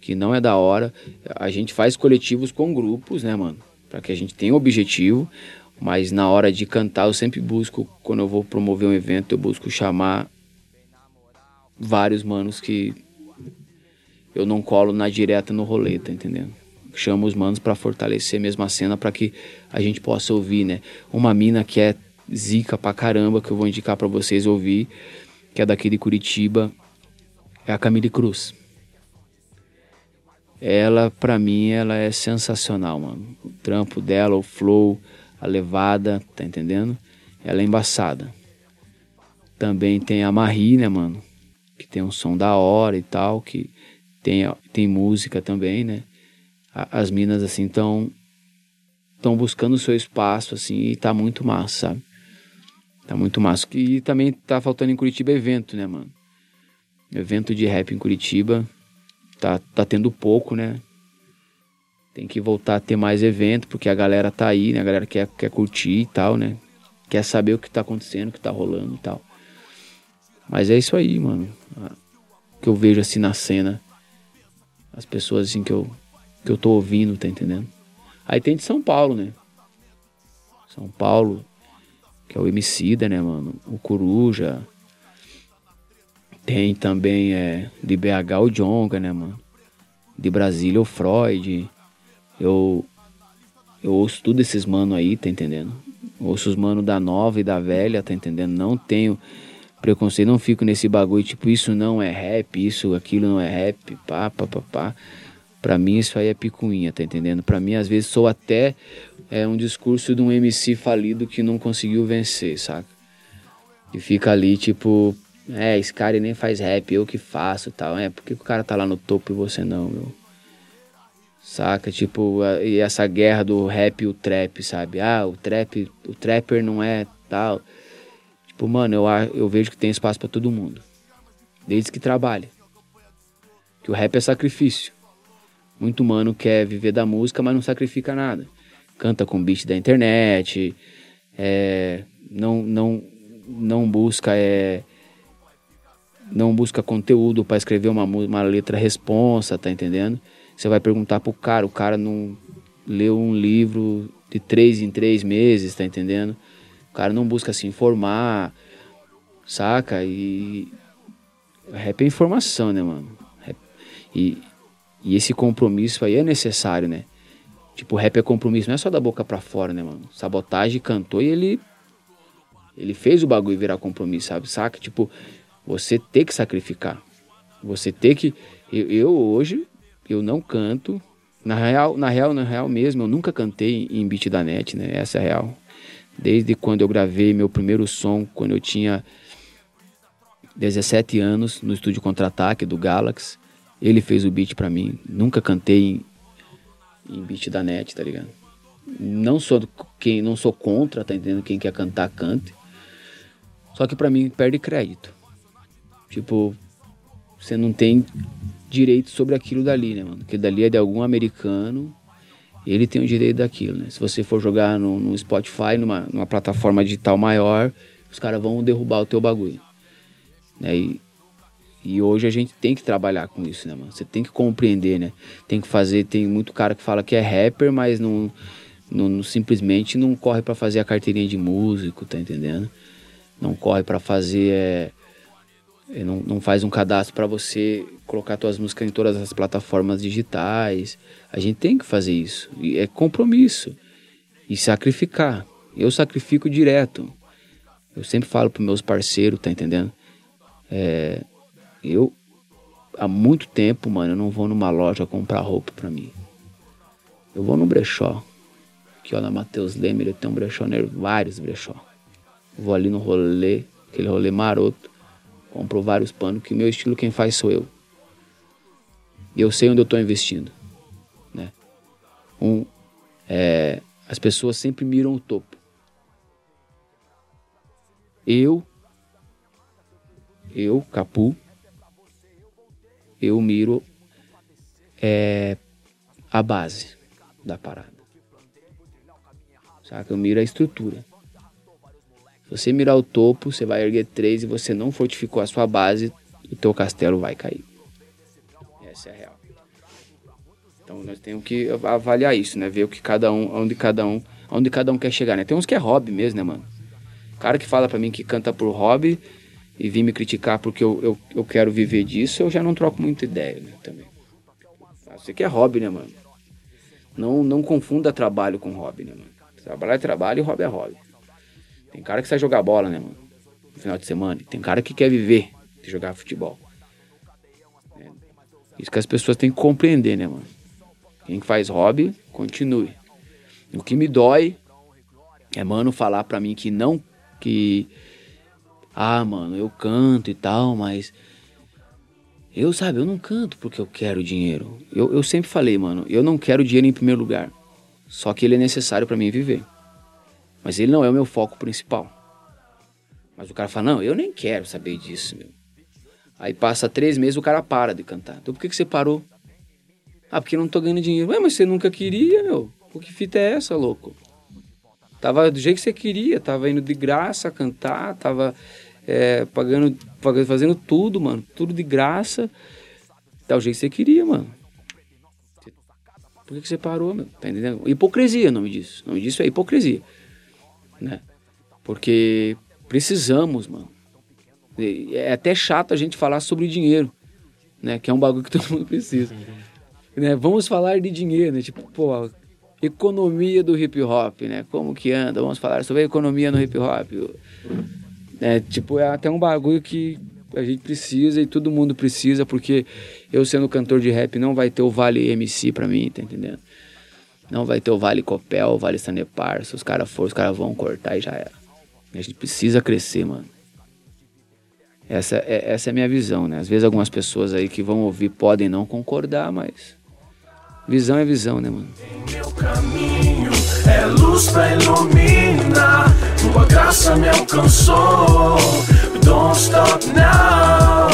que não é da hora. A gente faz coletivos com grupos, né, mano? Para que a gente tenha um objetivo, mas na hora de cantar eu sempre busco, quando eu vou promover um evento, eu busco chamar vários manos que eu não colo na direta no rolê, tá entendendo? Chamo os manos para fortalecer mesmo a cena para que a gente possa ouvir, né? Uma mina que é zica pra caramba que eu vou indicar para vocês ouvir, que é daqui de Curitiba, é a Camille Cruz. Ela, para mim, ela é sensacional, mano. O trampo dela, o flow, a levada, tá entendendo? Ela é embaçada. Também tem a Marie, né, mano? Que tem um som da hora e tal, que tem, tem música também, né? As minas, assim, estão estão buscando o seu espaço, assim, e tá muito massa, sabe? Tá muito massa. E também tá faltando em Curitiba evento, né, mano? Evento de rap em Curitiba tá, tá tendo pouco, né? Tem que voltar a ter mais evento, porque a galera tá aí, né? A galera quer, quer curtir e tal, né? Quer saber o que tá acontecendo, o que tá rolando e tal. Mas é isso aí, mano. Que eu vejo assim na cena. As pessoas assim que eu, que eu tô ouvindo, tá entendendo? Aí tem de São Paulo, né? São Paulo, que é o Emicida, né, mano? O Coruja, tem também é, de BH o Jonga, né, mano? De Brasília o Freud. Eu, eu ouço tudo esses mano aí, tá entendendo? ouço os mano da nova e da velha, tá entendendo? Não tenho preconceito, não fico nesse bagulho, tipo, isso não é rap, isso, aquilo não é rap, pá, pá, pá, pá. Pra mim isso aí é picuinha, tá entendendo? Pra mim, às vezes, sou até é, um discurso de um MC falido que não conseguiu vencer, saca? E fica ali, tipo, é, esse cara nem faz rap, eu que faço tal. É, por que o cara tá lá no topo e você não, meu? Saca? Tipo, e essa guerra do rap e o trap, sabe? Ah, o trap, o trapper não é tal. Tipo, mano, eu, eu vejo que tem espaço para todo mundo. Desde que trabalhe. Que o rap é sacrifício. Muito mano quer viver da música, mas não sacrifica nada. Canta com beat da internet, é, não, não, não busca é, não busca conteúdo para escrever uma, uma letra responsa, tá entendendo? Você vai perguntar pro cara, o cara não leu um livro de três em três meses, tá entendendo? O cara não busca se informar, saca? E rap é informação, né, mano? E, e esse compromisso aí é necessário, né? Tipo, rap é compromisso, não é só da boca para fora, né, mano? Sabotagem cantou e ele ele fez o bagulho virar compromisso, sabe? Saca? Tipo, você ter que sacrificar. Você ter que. Eu, eu, hoje, eu não canto. Na real, na real, na real mesmo, eu nunca cantei em beat da net, né? Essa é a real. Desde quando eu gravei meu primeiro som, quando eu tinha 17 anos, no estúdio Contra-Ataque do Galaxy. Ele fez o beat para mim. Nunca cantei em, beat da net, tá ligado? Não sou quem, não sou contra, tá entendendo? Quem quer cantar, cante. Só que para mim perde crédito. Tipo, você não tem direito sobre aquilo dali, né, mano? Aquilo dali é de algum americano, ele tem o direito daquilo, né? Se você for jogar no, no Spotify, numa, numa plataforma digital maior, os caras vão derrubar o teu bagulho. Né? E, e hoje a gente tem que trabalhar com isso, né, mano? Você tem que compreender, né? Tem que fazer, tem muito cara que fala que é rapper, mas não, não, não simplesmente não corre para fazer a carteirinha de músico, tá entendendo? Não corre para fazer é, ele não, não faz um cadastro para você colocar suas músicas em todas as plataformas digitais. A gente tem que fazer isso. E é compromisso. e sacrificar. Eu sacrifico direto. Eu sempre falo para meus parceiros, tá entendendo? É, eu há muito tempo, mano, eu não vou numa loja comprar roupa para mim. Eu vou no brechó. Aqui, ó, na Matheus Lemer, eu tenho um brechó, vários brechó. Eu vou ali no rolê, aquele rolê maroto. Compro vários panos, que meu estilo quem faz sou eu. E eu sei onde eu tô investindo. Né? Um, é, as pessoas sempre miram o topo. Eu, eu, Capu, eu miro é, a base da parada. Saca? Eu miro a estrutura. Se você mirar o topo, você vai erguer três e você não fortificou a sua base, o teu castelo vai cair. Essa é a real. Então nós temos que avaliar isso, né? Ver o que cada um, onde cada um, onde cada um quer chegar, né? Tem uns que é hobby mesmo, né, mano? Cara que fala para mim que canta por hobby e vir me criticar porque eu, eu, eu quero viver disso, eu já não troco muita ideia, né? Também. Você que é hobby, né, mano? Não, não confunda trabalho com hobby, né, mano? Trabalho é trabalho e hobby é hobby. Tem cara que sai jogar bola, né, mano? No final de semana. Tem cara que quer viver de jogar futebol. É. Isso que as pessoas têm que compreender, né, mano? Quem faz hobby, continue. O que me dói é, mano, falar pra mim que não. Que. Ah, mano, eu canto e tal, mas. Eu, sabe, eu não canto porque eu quero dinheiro. Eu, eu sempre falei, mano, eu não quero dinheiro em primeiro lugar. Só que ele é necessário para mim viver. Mas ele não é o meu foco principal. Mas o cara fala, não, eu nem quero saber disso, meu. Aí passa três meses o cara para de cantar. Então por que, que você parou? Ah, porque eu não tô ganhando dinheiro. Ué, mas você nunca queria, meu. Por que fita é essa, louco? Tava do jeito que você queria, tava indo de graça cantar, tava é, pagando, fazendo tudo, mano. Tudo de graça. O jeito que você queria, mano. Por que, que você parou, meu? Tá entendendo? Hipocrisia o nome disso. O nome disso é hipocrisia. Né? Porque precisamos, mano. É até chato a gente falar sobre dinheiro, né? Que é um bagulho que [LAUGHS] todo mundo precisa. né? Vamos falar de dinheiro, né? Tipo, pô, economia do hip hop, né? Como que anda? Vamos falar sobre a economia no hip hop. É, tipo, é até um bagulho que a gente precisa e todo mundo precisa, porque eu sendo cantor de rap não vai ter o Vale MC pra mim, tá entendendo? Não vai ter o Vale Copel, o Vale Sanepar. Se os caras for, os caras vão cortar e já era. A gente precisa crescer, mano. Essa é, essa é a minha visão, né? Às vezes algumas pessoas aí que vão ouvir podem não concordar, mas visão é visão, né, mano? Meu caminho é luz pra iluminar. Tua graça me alcançou. Don't stop now.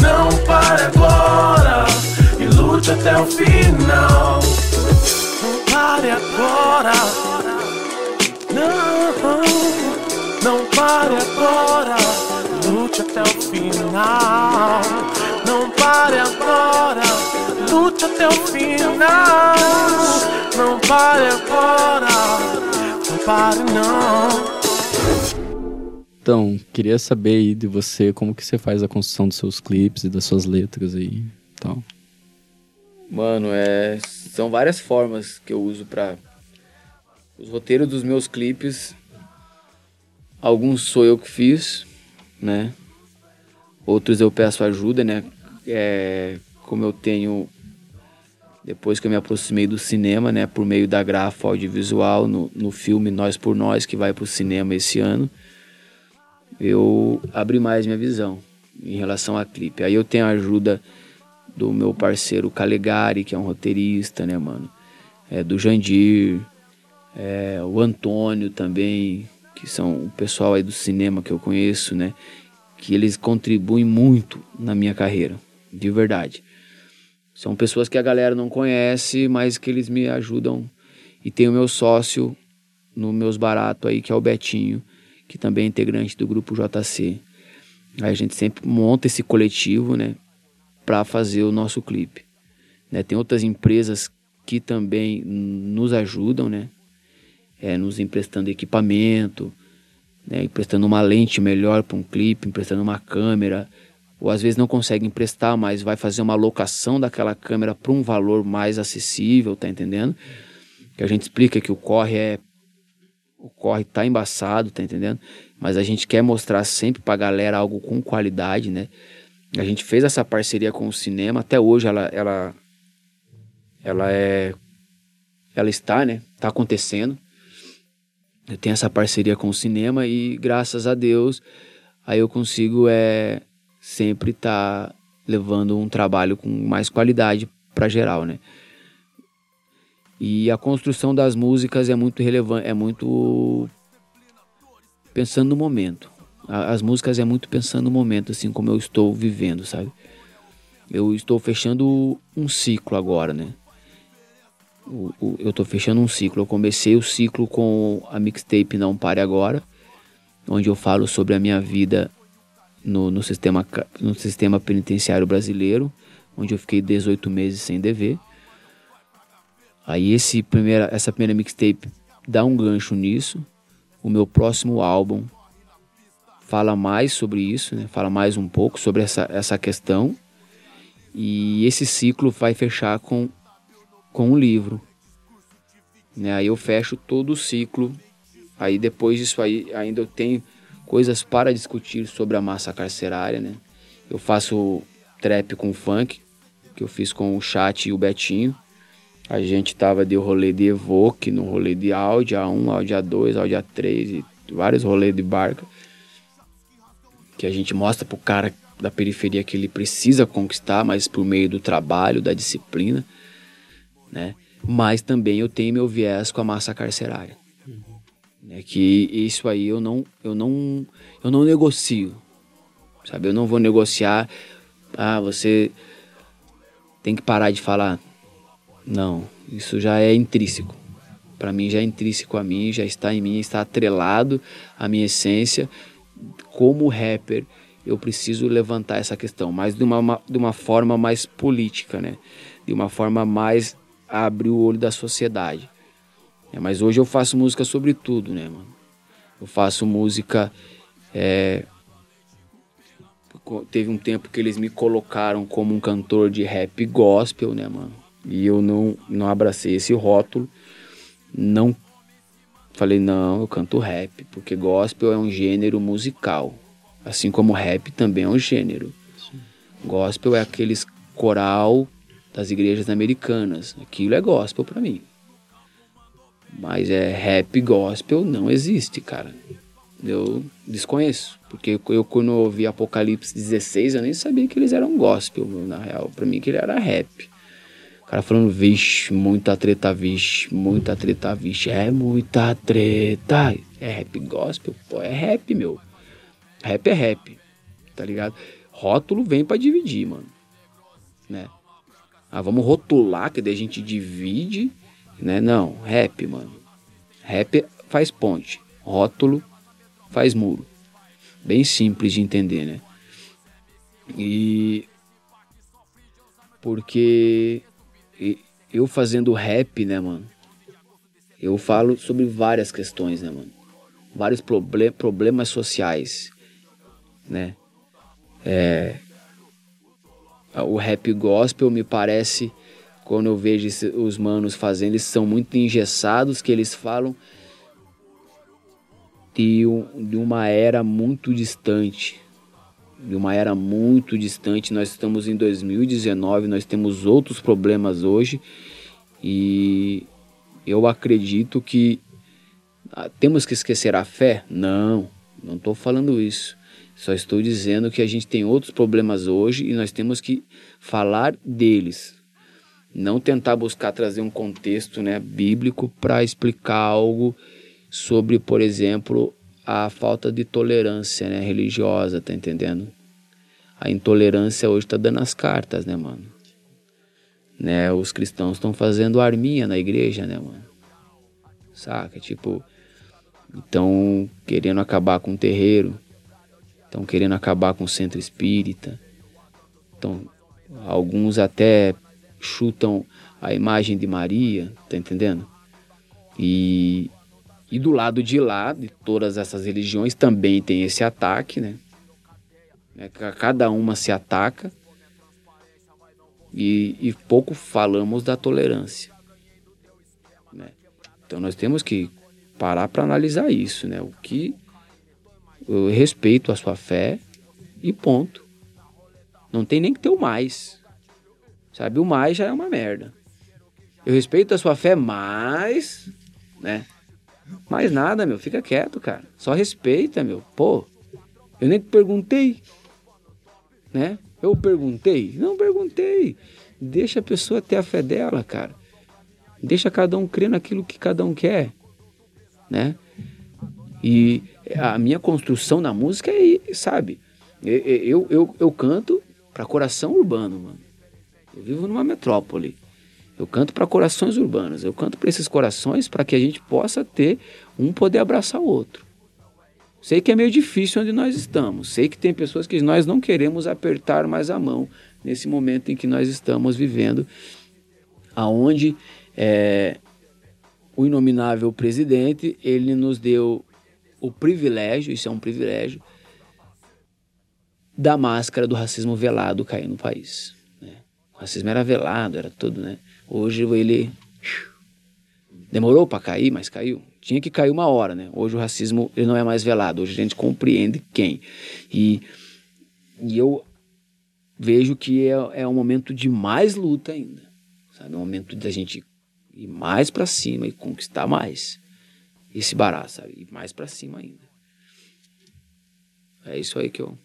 Não pare agora e lute até o final. Não pare agora. Não, não pare agora. Lute até o final. Não pare agora. Lute até o final. Não pare agora. Não pare não. Então, queria saber aí de você como que você faz a construção dos seus clipes e das suas letras aí, tal. Mano, é são várias formas que eu uso para os roteiros dos meus clipes. Alguns sou eu que fiz, né? Outros eu peço ajuda, né? É, como eu tenho depois que eu me aproximei do cinema, né, por meio da grafa audiovisual no, no filme Nós por Nós que vai para o cinema esse ano eu abri mais minha visão em relação a clipe. Aí eu tenho a ajuda do meu parceiro Calegari, que é um roteirista, né, mano? É, do Jandir, é, o Antônio também, que são o pessoal aí do cinema que eu conheço, né? Que eles contribuem muito na minha carreira, de verdade. São pessoas que a galera não conhece, mas que eles me ajudam. E tem o meu sócio no Meus Barato aí, que é o Betinho, que também é integrante do grupo JC. Aí a gente sempre monta esse coletivo, né, para fazer o nosso clipe. Né, tem outras empresas que também nos ajudam, né, é, nos emprestando equipamento, né, emprestando uma lente melhor para um clipe, emprestando uma câmera, ou às vezes não consegue emprestar, mas vai fazer uma locação daquela câmera para um valor mais acessível, tá entendendo? Que a gente explica que o corre é o corre tá embaçado, tá entendendo? Mas a gente quer mostrar sempre pra galera algo com qualidade, né? A gente fez essa parceria com o cinema, até hoje ela ela ela é ela está, né? Tá acontecendo. Tenho essa parceria com o cinema e graças a Deus aí eu consigo é sempre estar tá levando um trabalho com mais qualidade para geral, né? E a construção das músicas é muito relevante, é muito pensando no momento. As músicas é muito pensando no momento, assim como eu estou vivendo, sabe? Eu estou fechando um ciclo agora, né? O, o, eu estou fechando um ciclo. Eu comecei o ciclo com a mixtape Não Pare Agora, onde eu falo sobre a minha vida no, no, sistema, no sistema penitenciário brasileiro, onde eu fiquei 18 meses sem dever. Aí esse primeira, essa primeira mixtape dá um gancho nisso. O meu próximo álbum fala mais sobre isso, né? fala mais um pouco sobre essa, essa questão. E esse ciclo vai fechar com, com um livro. Né? Aí eu fecho todo o ciclo. Aí depois disso aí ainda eu tenho coisas para discutir sobre a massa carcerária. Né? Eu faço trap com funk, que eu fiz com o Chat e o Betinho. A gente tava de rolê de Evoque, no rolê de áudio A1, áudio A2, áudio A3 e vários rolês de barca. Que a gente mostra pro cara da periferia que ele precisa conquistar, mas por meio do trabalho, da disciplina, né? Mas também eu tenho meu viés com a massa carcerária. É que isso aí eu não, eu não, eu não negocio, sabe? Eu não vou negociar. Ah, você tem que parar de falar não, isso já é intrínseco. Para mim já é intrínseco a mim, já está em mim, está atrelado à minha essência. Como rapper, eu preciso levantar essa questão, mas de uma, de uma forma mais política, né? De uma forma mais a abrir o olho da sociedade. É, mas hoje eu faço música sobre tudo, né, mano? Eu faço música. É... Teve um tempo que eles me colocaram como um cantor de rap gospel, né, mano? E eu não, não abracei esse rótulo. Não falei, não, eu canto rap, porque gospel é um gênero musical. Assim como rap também é um gênero. Sim. Gospel é aqueles coral das igrejas americanas. Aquilo é gospel para mim. Mas é rap gospel não existe, cara. Eu desconheço. Porque eu, quando eu ouvi Apocalipse 16, eu nem sabia que eles eram gospel, na real. Pra mim que ele era rap cara falando, vixe, muita treta, vixe, muita treta, vixe, é muita treta. É rap gospel, pô, é rap, meu. Rap é rap, tá ligado? Rótulo vem para dividir, mano. Né? Ah, vamos rotular, que daí a gente divide, né? Não, rap, mano. Rap faz ponte, rótulo faz muro. Bem simples de entender, né? E porque eu fazendo rap, né, mano? Eu falo sobre várias questões, né, mano? Vários proble problemas sociais, né? É, o rap gospel me parece, quando eu vejo os manos fazendo, eles são muito engessados, que eles falam de, de uma era muito distante, de uma era muito distante. Nós estamos em 2019, nós temos outros problemas hoje e eu acredito que ah, temos que esquecer a fé? Não, não estou falando isso. Só estou dizendo que a gente tem outros problemas hoje e nós temos que falar deles. Não tentar buscar trazer um contexto né, bíblico para explicar algo sobre, por exemplo, a falta de tolerância né, religiosa, tá entendendo? A intolerância hoje tá dando as cartas, né, mano? Né, os cristãos estão fazendo arminha na igreja, né, mano? Saca? Tipo, estão querendo acabar com o terreiro, estão querendo acabar com o centro espírita. Então, alguns até chutam a imagem de Maria, tá entendendo? E e do lado de lá, de todas essas religiões, também tem esse ataque, né? É, cada uma se ataca e, e pouco falamos da tolerância. Né? Então nós temos que parar para analisar isso, né? O que eu respeito a sua fé e ponto. Não tem nem que ter o mais. Sabe, o mais já é uma merda. Eu respeito a sua fé, mas, né? Mais nada, meu, fica quieto, cara. Só respeita, meu. Pô, eu nem te perguntei, né? Eu perguntei? Não perguntei. Deixa a pessoa ter a fé dela, cara. Deixa cada um crer naquilo que cada um quer, né? E a minha construção na música é, sabe? Eu, eu, eu, canto para coração urbano, mano. Eu vivo numa metrópole. Eu canto para corações urbanos. Eu canto para esses corações para que a gente possa ter um poder abraçar o outro. Sei que é meio difícil onde nós estamos. Sei que tem pessoas que nós não queremos apertar mais a mão nesse momento em que nós estamos vivendo, aonde é, o inominável presidente ele nos deu o privilégio, isso é um privilégio, da máscara do racismo velado cair no país. Né? O racismo era velado, era tudo, né? Hoje ele demorou para cair, mas caiu. Tinha que cair uma hora, né? Hoje o racismo ele não é mais velado. Hoje a gente compreende quem. E, e eu vejo que é, é um momento de mais luta ainda. Sabe? É um momento da gente ir mais para cima e conquistar mais esse barato, sabe? Ir mais para cima ainda. É isso aí que eu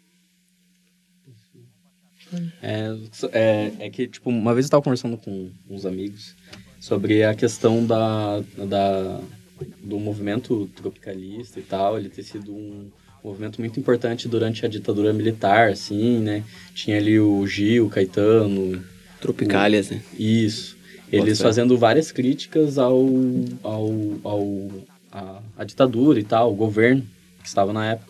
é, é, é, que, tipo, uma vez eu estava conversando com uns amigos sobre a questão da, da, do movimento tropicalista e tal, ele ter sido um movimento muito importante durante a ditadura militar, assim, né? Tinha ali o Gil, o Caetano... Tropicálias, o, né? Isso. Eles fazendo várias críticas ao, ao, ao a, a ditadura e tal, o governo que estava na época.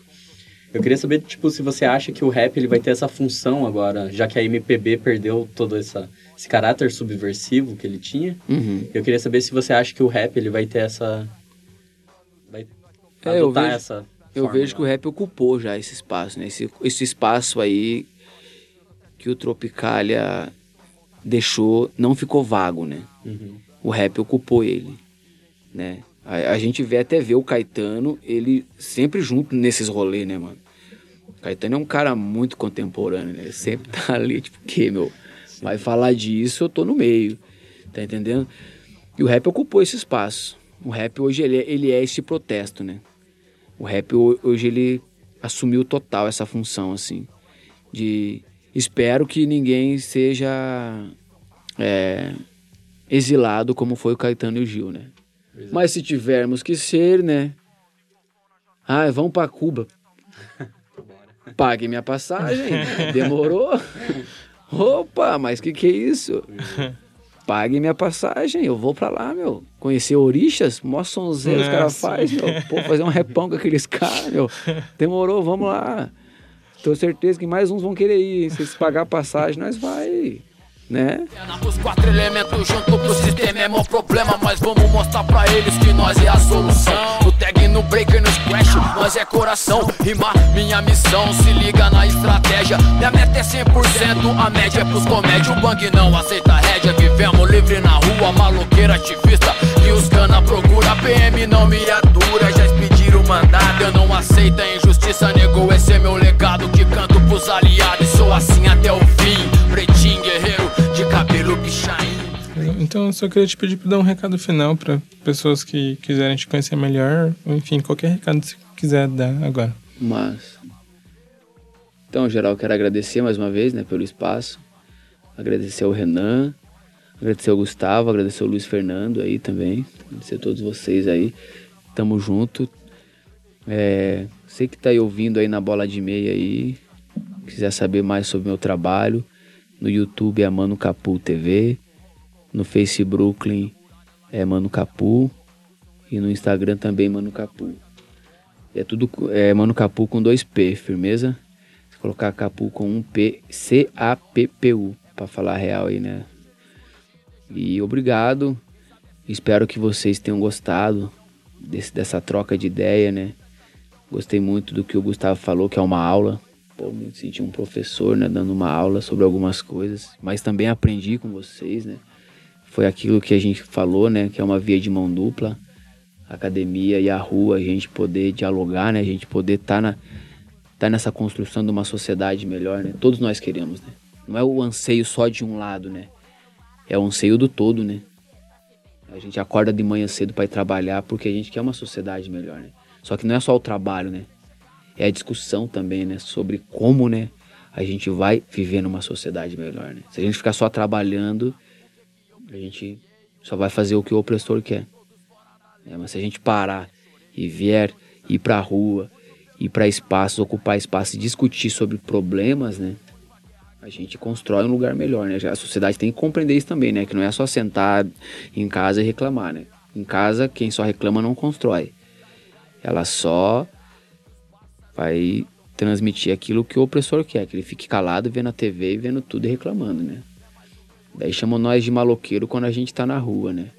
Eu queria saber, tipo, se você acha que o rap ele vai ter essa função agora, já que a MPB perdeu todo essa, esse caráter subversivo que ele tinha. Uhum. Eu queria saber se você acha que o rap ele vai ter essa... Vai é, eu vejo, essa Eu vejo que o rap ocupou já esse espaço, né? Esse, esse espaço aí que o Tropicália deixou, não ficou vago, né? Uhum. O rap ocupou ele, né? A, a, gente vê até ver o Caetano, ele sempre junto nesses rolês, né, mano? O Caetano é um cara muito contemporâneo, né? Ele sempre tá [LAUGHS] ali, tipo, que, meu? Vai falar disso, eu tô no meio, tá entendendo? E o rap ocupou esse espaço. O rap hoje, ele é, ele é esse protesto, né? O rap hoje, ele assumiu total essa função, assim, de... Espero que ninguém seja é, exilado como foi o Caetano e o Gil, né? Mas se tivermos que ser, né? Ah, vamos para Cuba. Pague minha passagem. Demorou? Opa, mas que que é isso? Pague minha passagem, eu vou pra lá, meu. Conhecer Orixas, mó sonzeiro os caras fazem, meu. Pô, fazer um repão com aqueles caras, meu. Demorou, vamos lá. Tenho certeza que mais uns vão querer ir. Se eles pagar a passagem, nós vai né? Os quatro elementos junto pro sistema é mó problema, mas vamos mostrar pra eles que nós é a solução. No tag, no break, no squash, nós é coração. Rimar minha missão, se liga na estratégia. Minha meta é 100%, a média é pros comédios. O bang não aceita rédea, vivemos livre na rua, maloqueira ativista. E os cana procura, PM não me atura, já expediram mandado. Eu não aceito a injustiça, negou, esse é meu legado. Que canto pros aliados, sou assim até o fim. Pretinho, guerreiro, de cabelo. Então, eu só queria te pedir para dar um recado final para pessoas que quiserem te conhecer melhor, enfim, qualquer recado que você quiser dar agora. Mas. Então, geral, quero agradecer mais uma vez, né, pelo espaço. Agradecer ao Renan, agradecer ao Gustavo, agradecer ao Luiz Fernando aí também. Agradecer a todos vocês aí. Tamo junto. É, você que tá aí ouvindo aí na bola de meia aí, quiser saber mais sobre meu trabalho, no YouTube é Mano Capu TV. No Face Brooklyn é Mano Capu. E no Instagram também Mano Capu. É tudo é Mano Capu com dois P, firmeza? Se colocar Capu com um P, C-A-P-P-U, pra falar real aí, né? E obrigado. Espero que vocês tenham gostado desse, dessa troca de ideia, né? Gostei muito do que o Gustavo falou, que é uma aula pô, me senti um professor, né, dando uma aula sobre algumas coisas, mas também aprendi com vocês, né? Foi aquilo que a gente falou, né, que é uma via de mão dupla. a academia e a rua, a gente poder dialogar, né? A gente poder estar tá na tá nessa construção de uma sociedade melhor, né? Todos nós queremos, né? Não é o anseio só de um lado, né? É o anseio do todo, né? A gente acorda de manhã cedo para ir trabalhar porque a gente quer uma sociedade melhor, né? Só que não é só o trabalho, né? É a discussão também, né? Sobre como, né? A gente vai viver numa sociedade melhor, né? Se a gente ficar só trabalhando, a gente só vai fazer o que o opressor quer. É, mas se a gente parar e vier ir para a rua, ir para espaços, ocupar espaços e discutir sobre problemas, né? A gente constrói um lugar melhor, né? A sociedade tem que compreender isso também, né? Que não é só sentar em casa e reclamar, né? Em casa, quem só reclama não constrói. Ela só vai transmitir aquilo que o opressor quer, que ele fique calado vendo a TV e vendo tudo e reclamando, né? Daí chamam nós de maloqueiro quando a gente tá na rua, né?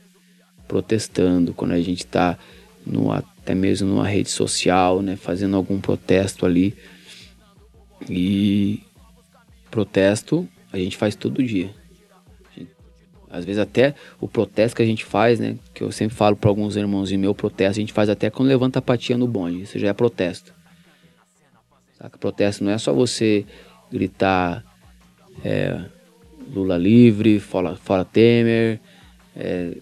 Protestando, quando a gente tá no, até mesmo numa rede social, né? Fazendo algum protesto ali. E protesto a gente faz todo dia. Às vezes até o protesto que a gente faz, né? Que eu sempre falo para alguns e meu protesto a gente faz até quando levanta a patinha no bonde. Isso já é protesto. Saca? Protesto não é só você gritar é, Lula livre, fora, fora Temer, é,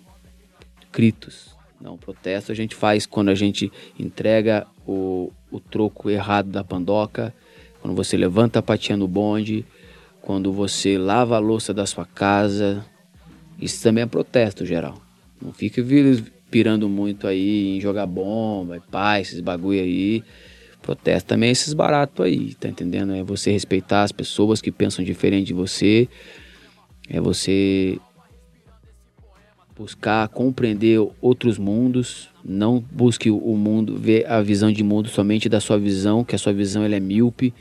gritos. Não, protesto a gente faz quando a gente entrega o, o troco errado da pandoca, quando você levanta a patinha no bonde, quando você lava a louça da sua casa. Isso também é protesto geral. Não fique pirando muito aí em jogar bomba, pai, esses bagulho aí. Protesto também esses baratos aí, tá entendendo? É você respeitar as pessoas que pensam diferente de você. É você buscar compreender outros mundos, não busque o mundo, ver a visão de mundo somente da sua visão, que a sua visão ela é míope.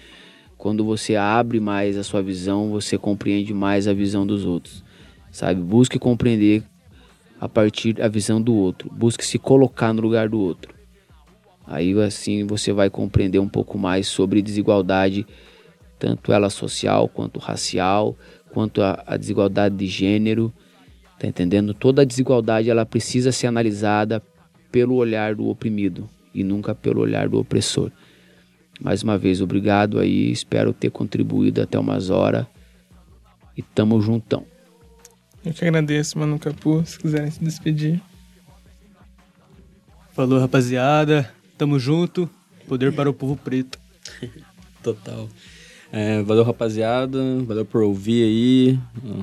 Quando você abre mais a sua visão, você compreende mais a visão dos outros. Sabe? Busque compreender a partir da visão do outro. Busque se colocar no lugar do outro. Aí assim você vai compreender um pouco mais sobre desigualdade, tanto ela social quanto racial, quanto a, a desigualdade de gênero Tá entendendo? Toda desigualdade ela precisa ser analisada pelo olhar do oprimido e nunca pelo olhar do opressor. Mais uma vez, obrigado aí, espero ter contribuído até umas horas e tamo juntão. Eu que agradeço, Mano Capu, se quiserem se despedir. Falou, rapaziada, tamo junto, poder para o povo preto. [LAUGHS] Total. É, valeu, rapaziada. Valeu por ouvir aí.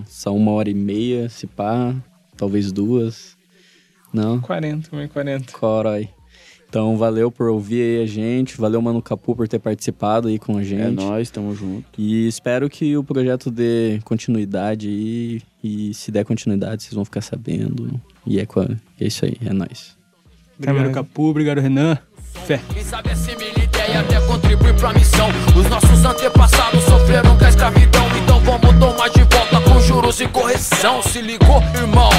Só uma hora e meia, se pá. Talvez duas. Não? 40, meio 40. Corói. Então, valeu por ouvir aí a gente. Valeu, Mano Capu, por ter participado aí com a gente. É nóis, tamo junto. E espero que o projeto dê continuidade aí. E se der continuidade, vocês vão ficar sabendo. E é, é isso aí, é nóis. Obrigado, Capu. Obrigado, Renan. Fé. Quem sabe e até contribuir pra missão. Os nossos antepassados sofreram com a escravidão, então vamos tomar de volta com juros e correção. Se ligou, irmão?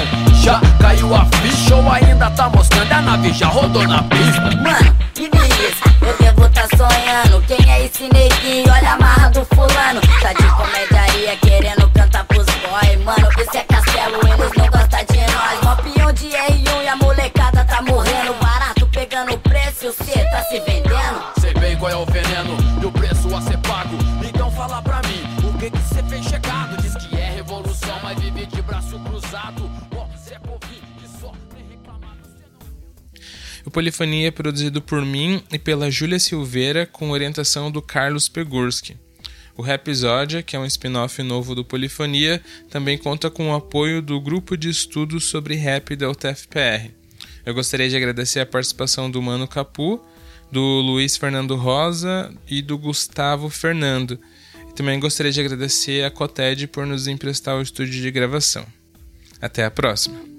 Já caiu a ficha ou ainda tá mostrando? A nave já rodou na pista. Mano, que isso? Eu devo tá sonhando. Quem é esse neguinho? Olha a marra do fulano. Tá de comediaria querendo cantar pros boy. Mano, esse é castelo, eles não gostam de nós. Mó de R1 e a molecada tá morrendo. Barato pegando preço você tá se vendendo qual é o veneno e o preço a ser pago. Então fala pra mim, o que que cê fez chegado? Diz que é revolução, mas vive de braço cruzado. O Polifonia é produzido por mim e pela Júlia Silveira, com orientação do Carlos Pegurski. O Rapsódia, que é um spin-off novo do Polifonia, também conta com o apoio do Grupo de Estudos sobre Rap da UTFPR. Eu gostaria de agradecer a participação do Mano Capu, do Luiz Fernando Rosa e do Gustavo Fernando. E também gostaria de agradecer a Coted por nos emprestar o estúdio de gravação. Até a próxima!